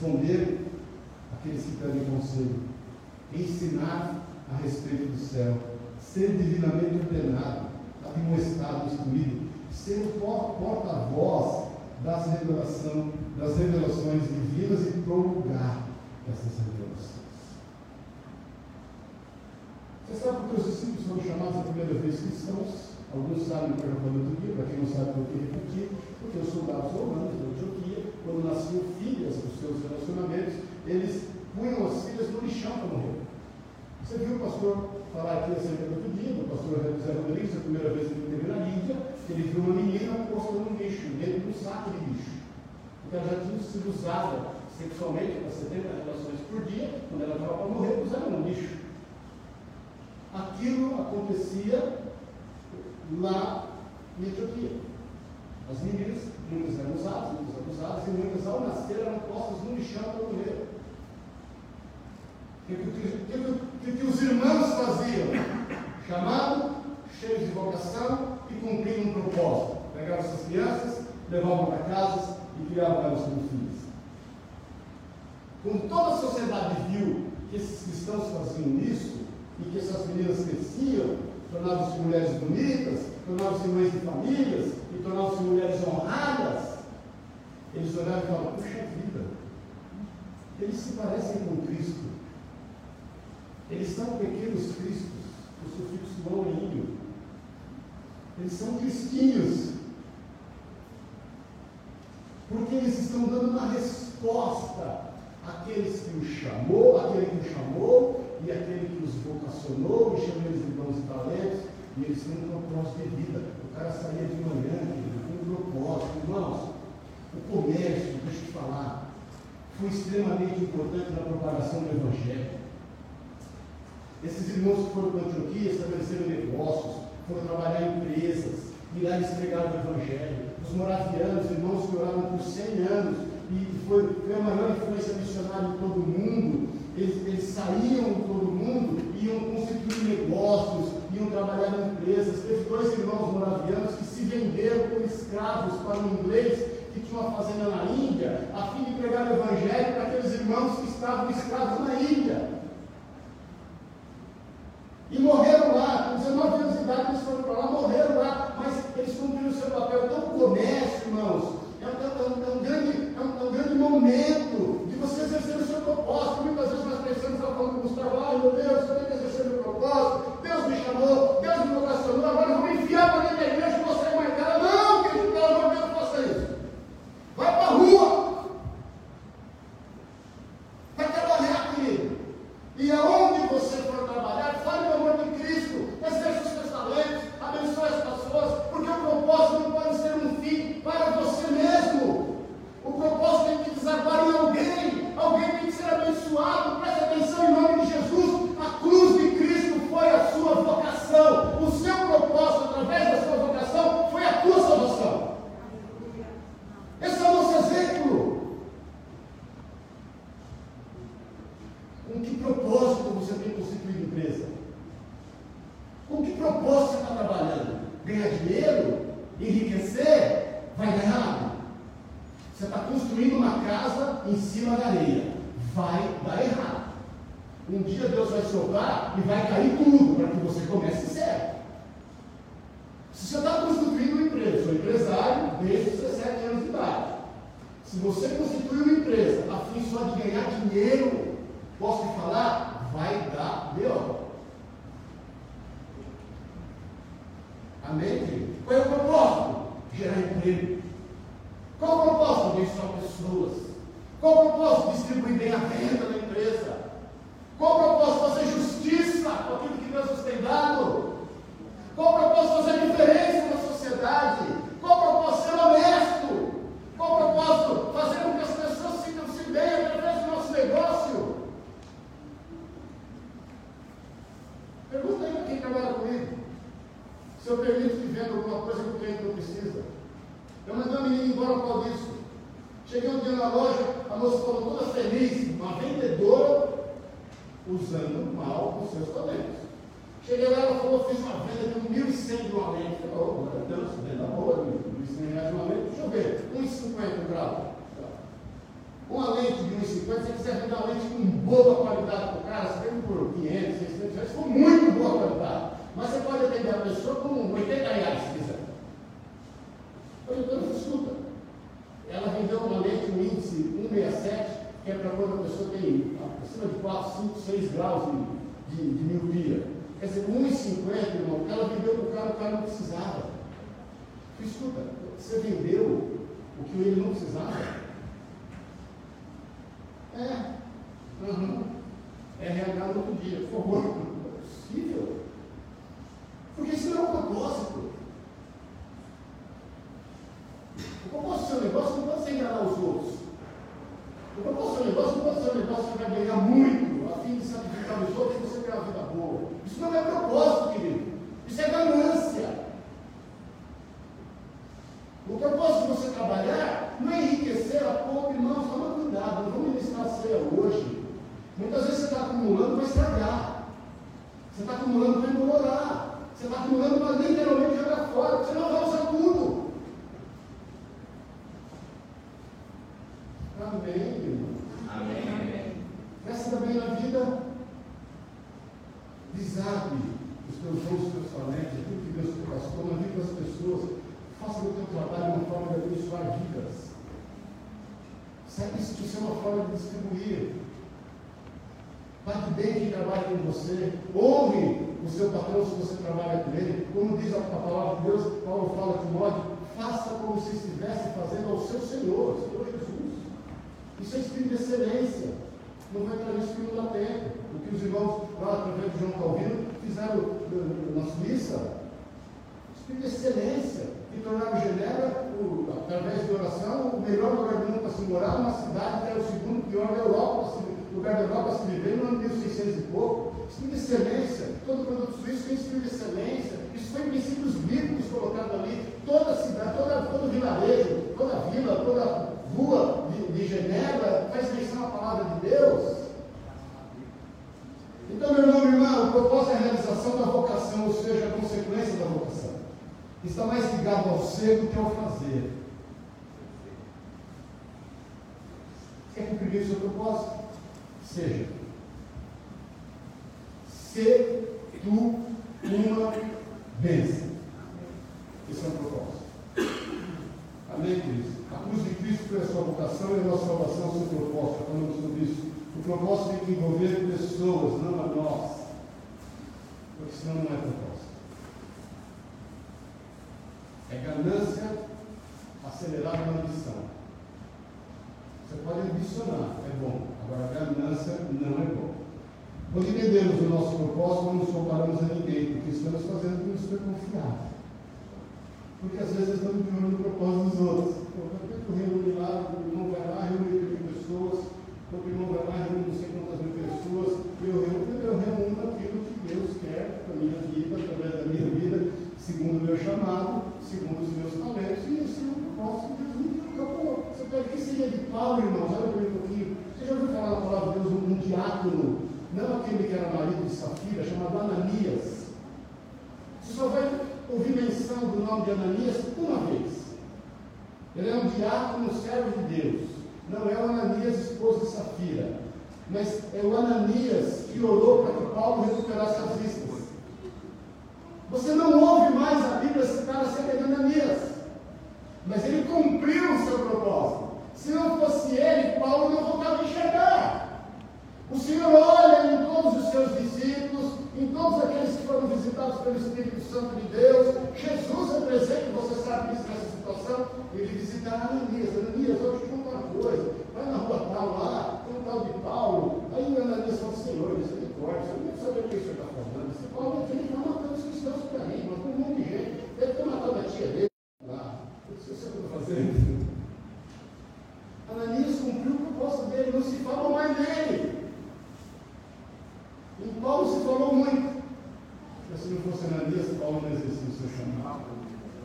responder aqueles que pedem conselho, ensinar a respeito do céu, ser divinamente ordenado, admoestado, instruído, ser o porta-voz das, das revelações divinas e prolongar essas revelações. Você sabe porque os discípulos foram chamados a primeira vez cristãos? Alguns sabem que eu já falei outro dia, para quem não sabe, eu vou repetir, porque os soldados romanos da Antioquia, quando nasciam filhas dos seus relacionamentos, eles punham as filhas no lixão para morrer. Você viu o pastor falar aqui acerca do outro dia, do pastor José Rodrigues, a primeira vez que ele esteve na Índia, ele viu uma menina postando um lixo, dentro de um saco de lixo. Porque ela já tinha sido usada sexualmente para 70 relações por dia, quando ela estava para morrer, usaram no lixo. Aquilo acontecia lá em Etiópia. As meninas, muitas eram usadas, muitas abusadas, e muitas ao nascer eram postas no lixão para morrer. O que, que, que, que, os irmãos faziam? Chamado, cheios de vocação e cumprindo um propósito. Pegavam essas crianças, levavam para casa e criavam elas como filhos. Quando toda a sociedade viu que esses cristãos faziam isso, e que essas meninas cresciam, tornavam-se mulheres bonitas, tornavam-se mães de famílias tornavam-se mulheres honradas, eles olhavam e falavam, puxa vida, eles se parecem com Cristo. Eles são pequenos cristos, o sufixo não é Eles são cristinhos. Porque eles estão dando uma resposta àqueles que o chamou, àquele que o chamou e aquele que os vocacionou, e chamou eles de dons e talentos, e eles têm um propósito de vida. Cara saía de manhã, com propósito. Irmãos, o comércio, deixa eu te falar, foi extremamente importante na propagação do Evangelho. Esses irmãos que foram para Antioquia estabeleceram negócios, foram trabalhar em empresas, e pregaram o Evangelho. Os moravianos, irmãos que oraram por 100 anos, e foi, foi a maior influência missionária em todo o mundo. Eles, eles saíam em todo o mundo, iam constituir negócios, iam trabalhar empresas. Teve dois irmãos moravianos que se venderam como escravos para um inglês que tinha uma fazenda na Índia, a fim de pregar o Evangelho para aqueles irmãos que estavam escravos na ilha. Feliz, uma vendedora usando mal os seus talentos. Cheguei lá, ela falou, fiz uma venda de 1.100 de uma lente. Eu falei, oh, a Deus, venda boa, 1.100 reais de uma lente. Deixa eu ver, 1,50 grau. Uma lente de 1,50, se você quiser vender uma lente com boa qualidade para o cara, você vende por 500, 600 reais, for muito boa qualidade. Mas você pode atender a pessoa com 80 reais, se quiser. Eu então, escuta. Ela vendeu uma lente, um índice 167, que é para quando a pessoa tem acima de 4, 5, 6 graus de, de, de miopia. Quer dizer, 1,50, irmão, ela vendeu para o cara, o cara não precisava. Escuta, você vendeu o que ele não precisava? É. Uhum. É RH no outro dia. Por favor, não é possível. Porque isso não é um propósito. O propósito do seu negócio não pode ser enganar os outros. O propósito do seu negócio não pode ser um negócio que vai ganhar muito, a fim de sacrificar os outros e você ter uma vida boa. Isso não é propósito, querido. Isso é ganância. O propósito de você trabalhar não é enriquecer a pouco, irmãos, toma cuidado, não ministrar ceia hoje. Muitas vezes você está acumulando para estragar. Você está acumulando para implorar. Você está acumulando para literalmente jogar fora, você não vai usar tudo. Amém, irmão. Amém. Resta também na vida. Desabe os teus dons, os teus talentos, aquilo que Deus te passou na vida das pessoas. Faça do teu trabalho uma forma de abençoar vidas. Sabe isso que isso é uma forma de distribuir. Bate bem quem trabalha com você. Honre o seu patrão se você trabalha com ele. Como diz a palavra de Deus, Paulo fala a Timóteo, faça como se estivesse fazendo ao seu Senhor, Senhor. Isso é espírito de excelência. Não vai entrar nisso que não tempo. O que os irmãos lá, através de João Calvino, fizeram na Suíça. Espírito de excelência. E tornaram Genebra, através de oração, o melhor lugar do mundo para se morar, uma cidade que era o segundo pior da Europa, lugar da Europa se viver no ano 1600 e pouco. Espírito de excelência. Todo produto suíço tem espírito de excelência. Isso foi em princípios bíblicos colocados ali. Toda cidade, toda, todo vilarejo, Genebra faz menção à palavra de Deus. Então, meu irmão, minha irmã, o propósito é a realização da vocação, ou seja, a consequência da vocação. Está mais ligado ao ser do que ao fazer. Quer cumprir o seu propósito? Seja. Ser que envolver pessoas, não a nós. Porque senão não é proposta. É ganância acelerada na ambição. Você pode ambicionar, é bom. Agora, ganância não é bom. Quando entendemos o nosso propósito, não nos comparamos a ninguém, porque estamos fazendo com isso confiável. Porque às vezes estamos de o propósito dos outros.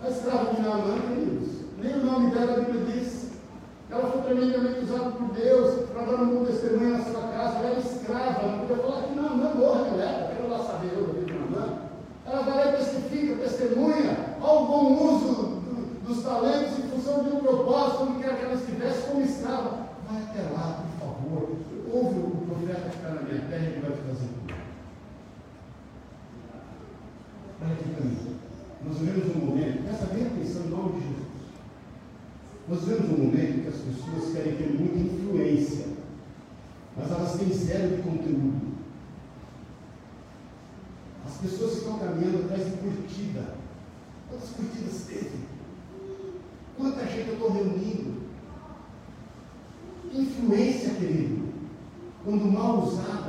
A escrava de Naamã, queridos, é nem o nome dela a Bíblia diz. Ela foi tremendamente usada por Deus para dar um bom testemunho na sua casa. Ela era escrava, não podia falar que Naamã morre, né? Quero lá saber eu de Naamã. Ela vai lá e testifica, testemunha ao bom uso do, dos talentos em função de um propósito onde quer que ela estivesse como escrava. Vai até lá, conseguem ter muita influência, mas elas têm zero de conteúdo. As pessoas que estão caminhando atrás de curtida. Quantas curtidas teve? Quanta gente eu estou reunindo? Influência, querido, quando mal usada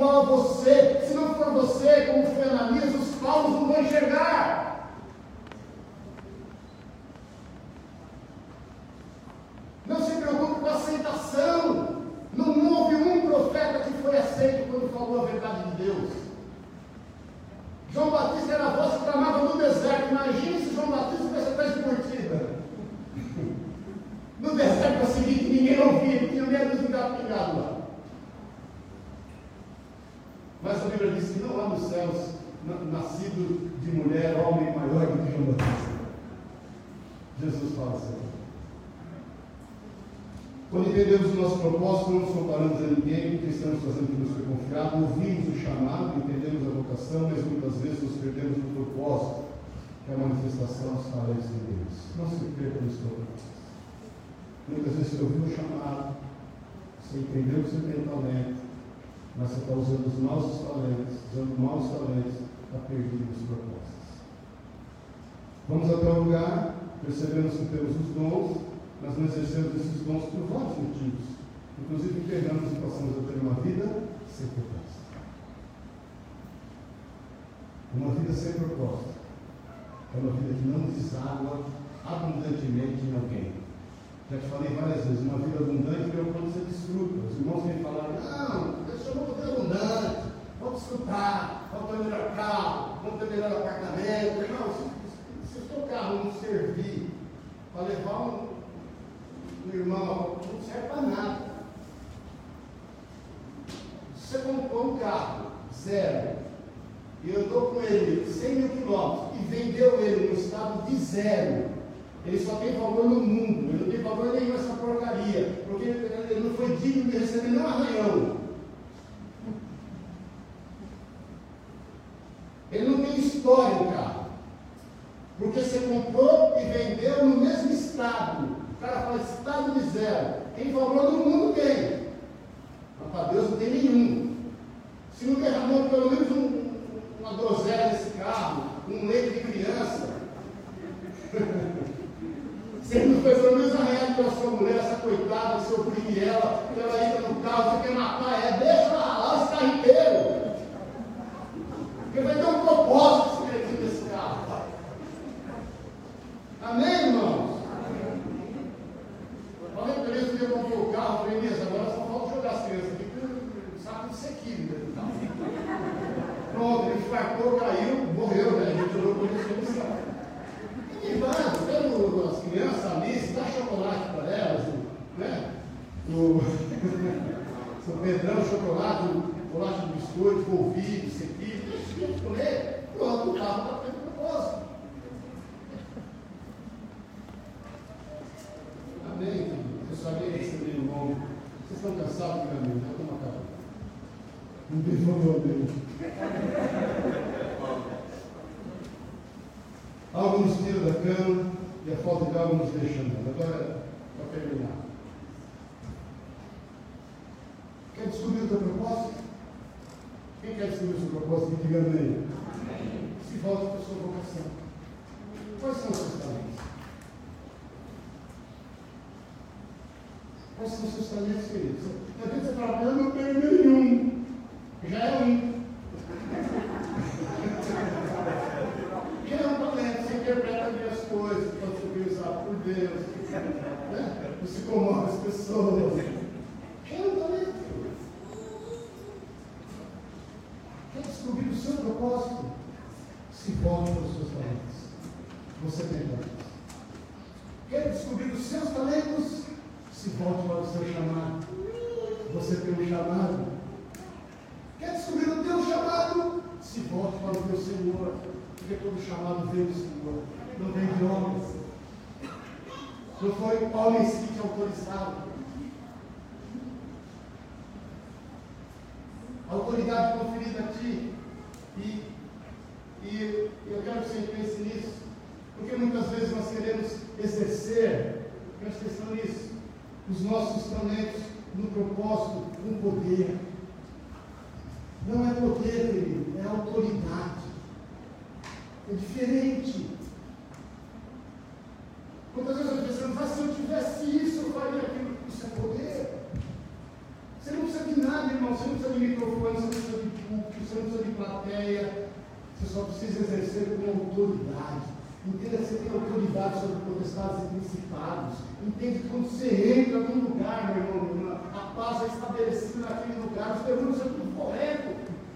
igual a você. É a manifestação dos talentos de Deus. Não se perca nos problemas. Muitas vezes você ouviu um chamado, você entendeu que você tem talento, mas você está usando os maus talentos, usando maus talentos, está perdendo as propósitos. Vamos até o lugar, percebemos que temos os dons, mas não exercemos esses dons por vários motivos. Inclusive, pegamos e passamos a ter uma vida sem propósito. Uma vida sem propósito é uma vida que não deságua abundantemente em alguém. Já te falei várias vezes, uma vida abundante é quando você desfruta. Os irmãos vêm falar, não, eu sou uma vida abundante, vamos desfrutar, vamos ter melhor carro, vamos ter melhor apartamento. Irmão, se, se o seu carro não servir para levar um, um irmão, não serve para nada. Se você comprou um carro, zero, e andou com ele 100 mil quilômetros e vendeu ele no estado de zero, ele só tem valor no mundo, ele não tem valor nenhum essa porcaria, porque ele não foi digno de receber nenhum arranhão. Ele não tem história o carro. Porque você comprou e vendeu no mesmo estado. O cara fala estado de zero. Tem valor no mundo tem. Mas para Deus não tem nenhum. Se não derramou pelo menos um, uma groselha nesse carro, um leite de criança. [laughs] Se ele não fez pelo menos arranhado pela sua mulher, essa coitada, seu ela, que ela entra no carro, você quer matar, é, deixa ela lá, esse carro inteiro. Porque vai ter um propósito crente nesse carro. Amém, irmãos? Falei para eles que eu comprei o carro, falei, Inês, agora só falta jogar as crianças aqui, porque saco de sequilho dentro do carro. Ele fartou, caiu, morreu, né? A gente jogou com isso E vai, pelo as crianças ali, dá chocolate para elas, né? [laughs] O, Pedrão, chocolate, bolacha de biscoito, polvilho, sequilho, deixa eu comer, pronto, o carro está feito propósito. Amém, eu sabia receber o nome. Vocês estão cansados de caminho, já estamos acabando. Não tem favor dele. Algo nos tira da cama e a falta de algo nos deixa andando. Agora, para terminar. Quer descobrir o teu propósito? Quem quer descobrir o seu propósito? Diga amém. Se volta para a sua vocação. Quais são os seus talentos? Quais são os seus talentos, queridos? Às vezes você fala, eu não tenho nenhum. Já é um. Que é um talento, você interpreta bem as coisas, pode ser usado por Deus. Né? Você comove as pessoas. Que é um talento. Quer descobrir o seu propósito? Se volte para os seus talentos. Você tem talentos. Quer descobrir os seus talentos? Se volte para o seu chamado. Você tem um chamado. Quer descobrir o teu chamado? Se volte para o teu Senhor. Porque todo chamado vem do Senhor. Não vem de homens. Não foi homens que te autorizaram. autoridade conferida a ti. E, e eu quero que você pense nisso, porque muitas vezes nós queremos exercer, presta atenção nisso, os nossos talentos no propósito, no poder. Não é poder, querido, é autoridade. É diferente. Quantas vezes eu pensando, mas se eu tivesse isso, eu faria aquilo. Isso é poder. Você não precisa de nada, irmão. Você não precisa de microfone, você não precisa de púlpito, você não precisa de plateia. Você só precisa exercer com autoridade. Entenda que você tem autoridade sobre potestades e principados. Entende que quando você entra num lugar, meu irmão, a paz é estabelecida naquele lugar, os demônios são tudo correto.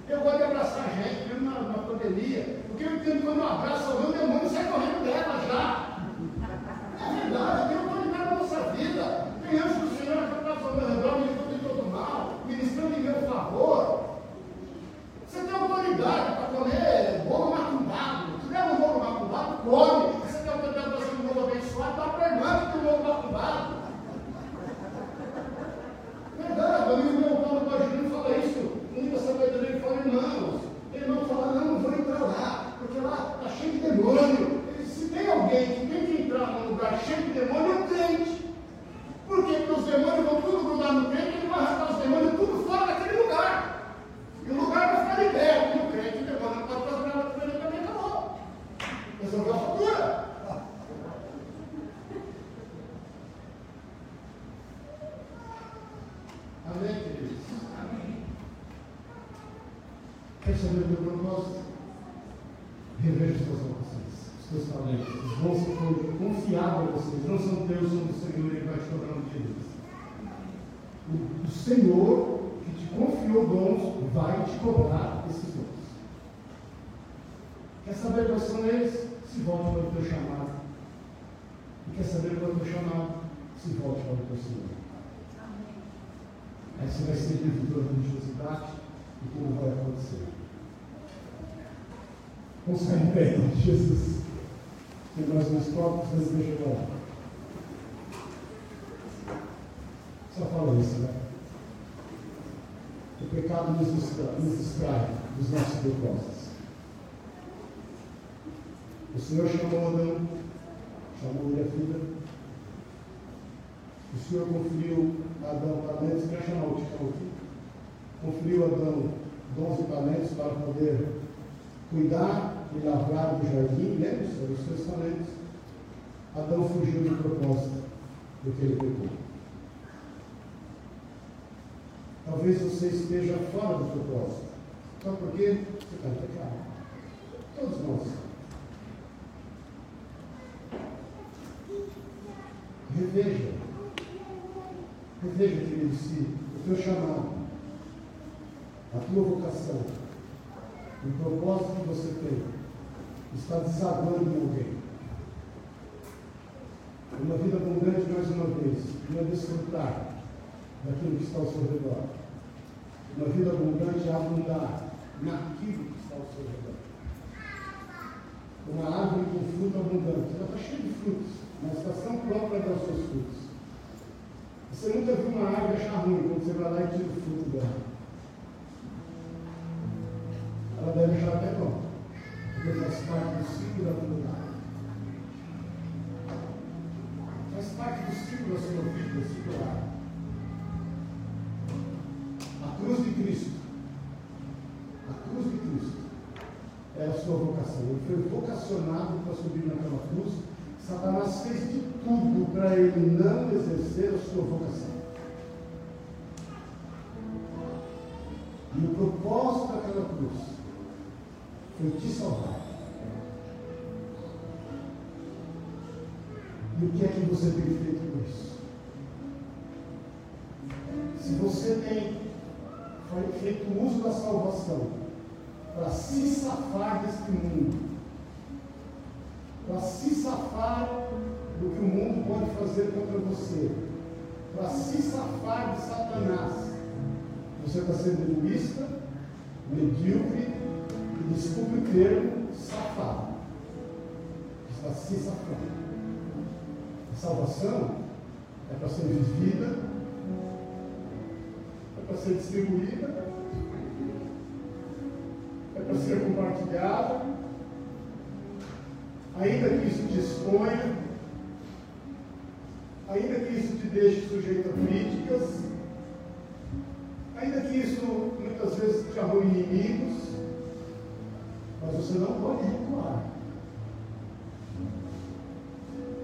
Eu gosto de abraçar gente, mesmo na, na pandemia, porque eu entendo que quando eu abraço alguém, demônio sai correndo dela já. É verdade, tem autoridade na nossa vida. Tem anjos do Senhor que está ao meu redor, me mal, ministrando em meu favor. Você tem autoridade para comer bolo macumbado. Se der um bolo macumbado, come. Você tem autoridade para fazer um bolo abençoado, está pregando que o bolo macumbado. Verdade, o amigo meu Paulo Pagino fala isso. Um da sabedoria dele fala, irmãos. Ele não fala, não, não vou entrar lá, porque lá está cheio de demônio. Se tem alguém que tem que entrar num lugar cheio de demônio, é o crente. Por quê? Porque os demônios vão tudo grudar no crente e ele vai arrancar os demônios tudo fora daquele lugar. E o lugar vai ficar liberto. E o crente, o demônio não pode fazer nada com ele também, acabou. Resolveu a fatura. Amém, queridos? Amém. Quer saber o meu propósito? Reveja suas vocações, os seus talentos. Os dons que foram confiados a vocês. Não são teus, são do Senhor e Ele vai te cobrar um dia deles. O, o Senhor que te confiou dons vai te cobrar esses dons. Quer saber quais são eles? Se volte para o teu chamado. E quer saber qual é o teu chamado? Se volte para o teu Senhor. Aí você vai ser devedor da religiosidade e tudo vai acontecer. Vamos ficar em pé, em Jesus. Tem mais dois corpos, desejo orar. Só fala isso, né? O pecado nos distrai, nos distrai dos nossos propósitos. O Senhor chamou ele a vida. O Senhor conferiu a Adão talentos, quer chamar o Ticão aqui? Conferiu a Adão dons e talentos para poder cuidar e lavrar do jardim, lembre-se, eram os seus talentos. Adão fugiu do propósito do que ele pecou. Talvez você esteja fora do propósito. Sabe por quê? Você está em pecado. Todos nós. Reveja. Reveja, querido, se o teu chamado, a tua vocação, o propósito que você tem, está desagando em alguém. Uma vida abundante, mais uma vez, não é desfrutar daquilo que está ao seu redor. Uma vida abundante é abundar naquilo que está ao seu redor. Uma árvore com fruto abundante, ela está cheia de frutos, na estação própria dar os seus frutos. Você nunca viu uma árvore achar ruim quando você vai lá e tira o fruto dela. Ela deve achar até bom, árvore cruz de Cristo. A cruz de Cristo é a sua vocação. Ele foi vocacionado para subir naquela cruz. Satanás fez de tudo para ele não exercer a sua vocação. E o propósito daquela cruz foi te salvar. E o que é que você tem feito da salvação para se safar deste mundo, para se safar do que o mundo pode fazer contra você, para se safar de Satanás. Você está sendo egoísta, medíocre e, desculpe o termo, safado. Está se safando. A salvação é para ser vivida para ser distribuída, é para ser compartilhada, ainda que isso te exponha, ainda que isso te deixe sujeito a críticas, ainda que isso muitas vezes te arruine inimigos, mas você não pode recuar.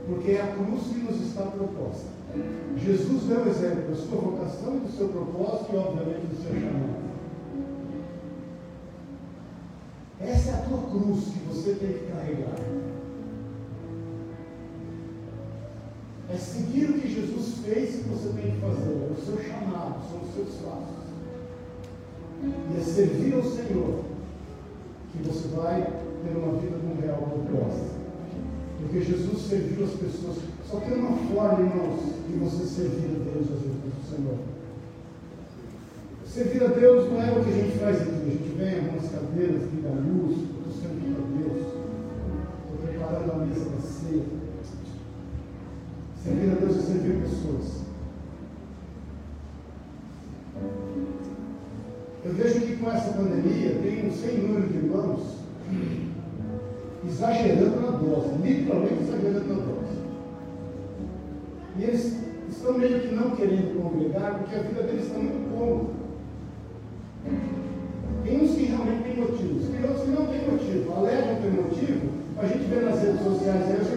Porque é a cruz que nos está proposta. Jesus deu exemplo da sua vocação e do seu propósito e, obviamente, do seu chamado. Essa é a tua cruz que você tem que carregar. É seguir o que Jesus fez que você tem que fazer. É o seu chamado, são os seus passos. E é servir ao Senhor que você vai ter uma vida com real propósito. Porque Jesus serviu as pessoas. Só tem uma forma, irmãos, de você servir a Deus, a Jesus, Senhor. Servir a Deus não é o que a gente faz aqui. A gente vem algumas cadeiras, liga a luz, estou servindo a Deus. Estou preparando a mesa da ceia. Servir a Deus é servir pessoas. Eu vejo que com essa pandemia tem um sem número de irmãos exagerando na dose, literalmente exagerando na dose. E eles estão meio que não querendo congregar porque a vida deles está muito cômoda. Nas redes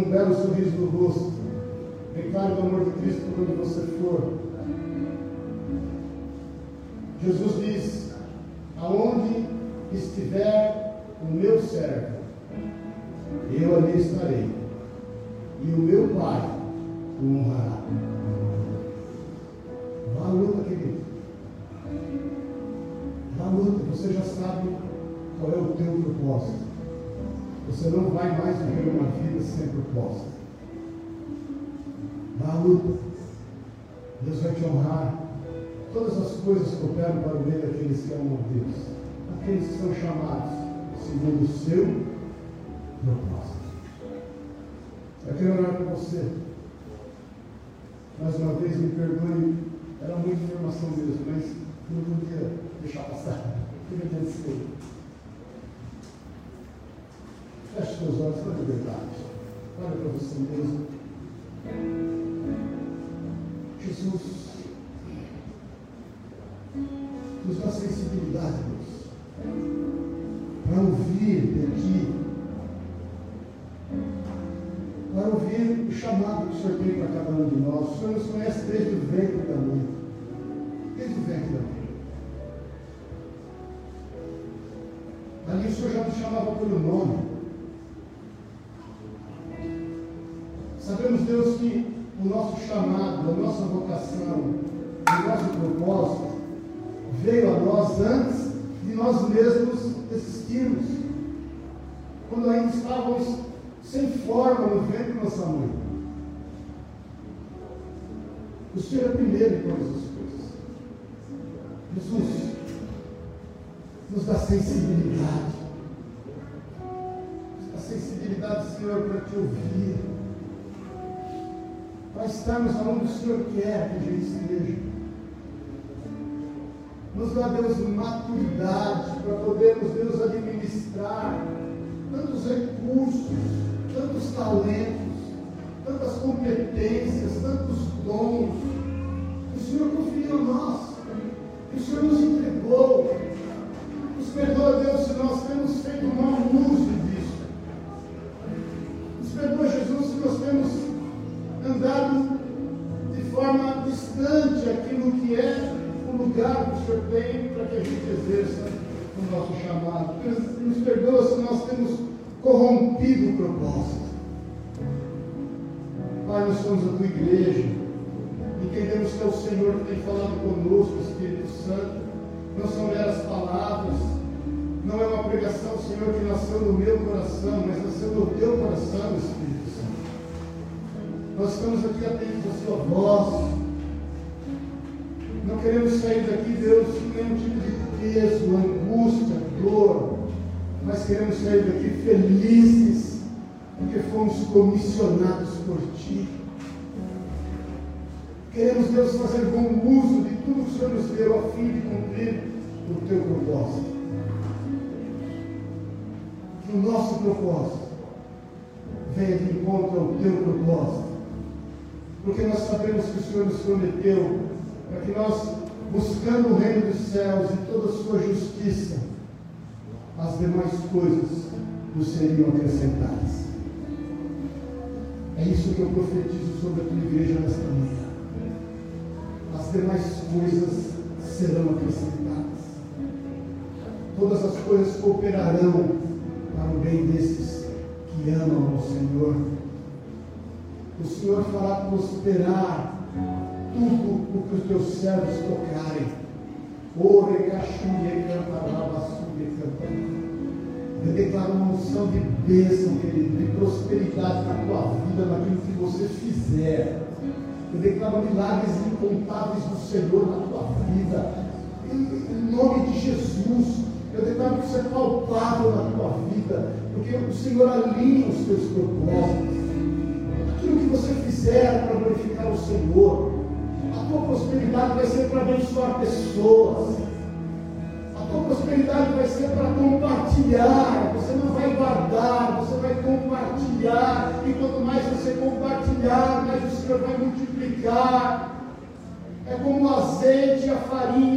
um belo sorriso no rosto. Declare o amor de Cristo por onde você for. Jesus diz: Aonde estiver o meu servo, eu ali estarei. E o meu Pai o honrará. Vá à luta, querido. Vá à luta, você já sabe qual é o teu propósito. Você não vai mais viver uma vida sem propósito. À luta. Deus vai te honrar. Todas as coisas cooperam para o bem daqueles que amam a Deus. Aqueles que são chamados segundo o seu propósito. Eu quero orar com você. Mais uma vez, me perdoe, era muita informação mesmo, mas não podia deixar passar. Queria agradecer. Feche seus olhos com liberdade. Olha para você mesmo. Jesus, nos dá sensibilidade, Deus, para ouvir Ti para ouvir o chamado que o Senhor tem para cada um de nós. O Senhor nos conhece desde o ventre da mãe. Desde o ventre da mãe. Ali o Senhor já nos chamava pelo nome. O nosso chamado, a nossa vocação, o nosso propósito veio a nós antes de nós mesmos existirmos. Quando ainda estávamos sem forma no ventre da nossa mãe. O Senhor é primeiro em todas as coisas. Jesus, nos dá sensibilidade. Dá sensibilidade, Senhor, para te ouvir. Para estarmos onde o Senhor que a gente esteja. Nos dá, Deus, maturidade para podermos, Deus, administrar tantos recursos tantos talentos, tantas competências, tantos dons. O Senhor confiou a nós. O Senhor nos entregou. Nos perdoa, Deus, se nós temos Senhor tem para que a gente exerça o nosso chamado. Nos perdoa se nós temos corrompido o propósito. Pai, nós somos a tua igreja. Entendemos que é o Senhor que tem falado conosco, Espírito Santo. Não são meras palavras. Não é uma pregação, Senhor, que nasceu no meu coração, mas nasceu no teu coração, Espírito Santo. Nós estamos aqui atentos à sua voz. Daqui, Deus, com nenhum tipo de peso, angústia, dor mas queremos sair daqui felizes, porque fomos comissionados por Ti. Queremos, Deus, fazer bom uso de tudo que o Senhor nos deu a fim de cumprir o Teu propósito. Que o nosso propósito venha de encontro ao Teu propósito. Porque nós sabemos que o Senhor nos prometeu para que nós, buscando o reino dos céus e toda a sua justiça, as demais coisas nos seriam acrescentadas. É isso que eu profetizo sobre a tua igreja nesta manhã. As demais coisas serão acrescentadas. Todas as coisas cooperarão para o bem desses que amam ao Senhor. O Senhor fará prosperar tudo o que os teus servos tocarem. O recachuie cantarabassuie cantarabassuie. Eu declaro uma unção de bênção, querido, de prosperidade na tua vida, naquilo que você fizer. Eu declaro milagres incontáveis do Senhor na tua vida. Em, nome de Jesus. Eu declaro que isso é palpável na tua vida. Porque o Senhor alinha os teus propósitos. Aquilo que você fizer para glorificar o Senhor. A tua prosperidade vai ser para abençoar pessoas tua prosperidade vai ser para compartilhar. Você não vai guardar, você vai compartilhar. E quanto mais você compartilhar, mais o Senhor vai multiplicar. É como o azeite e a farinha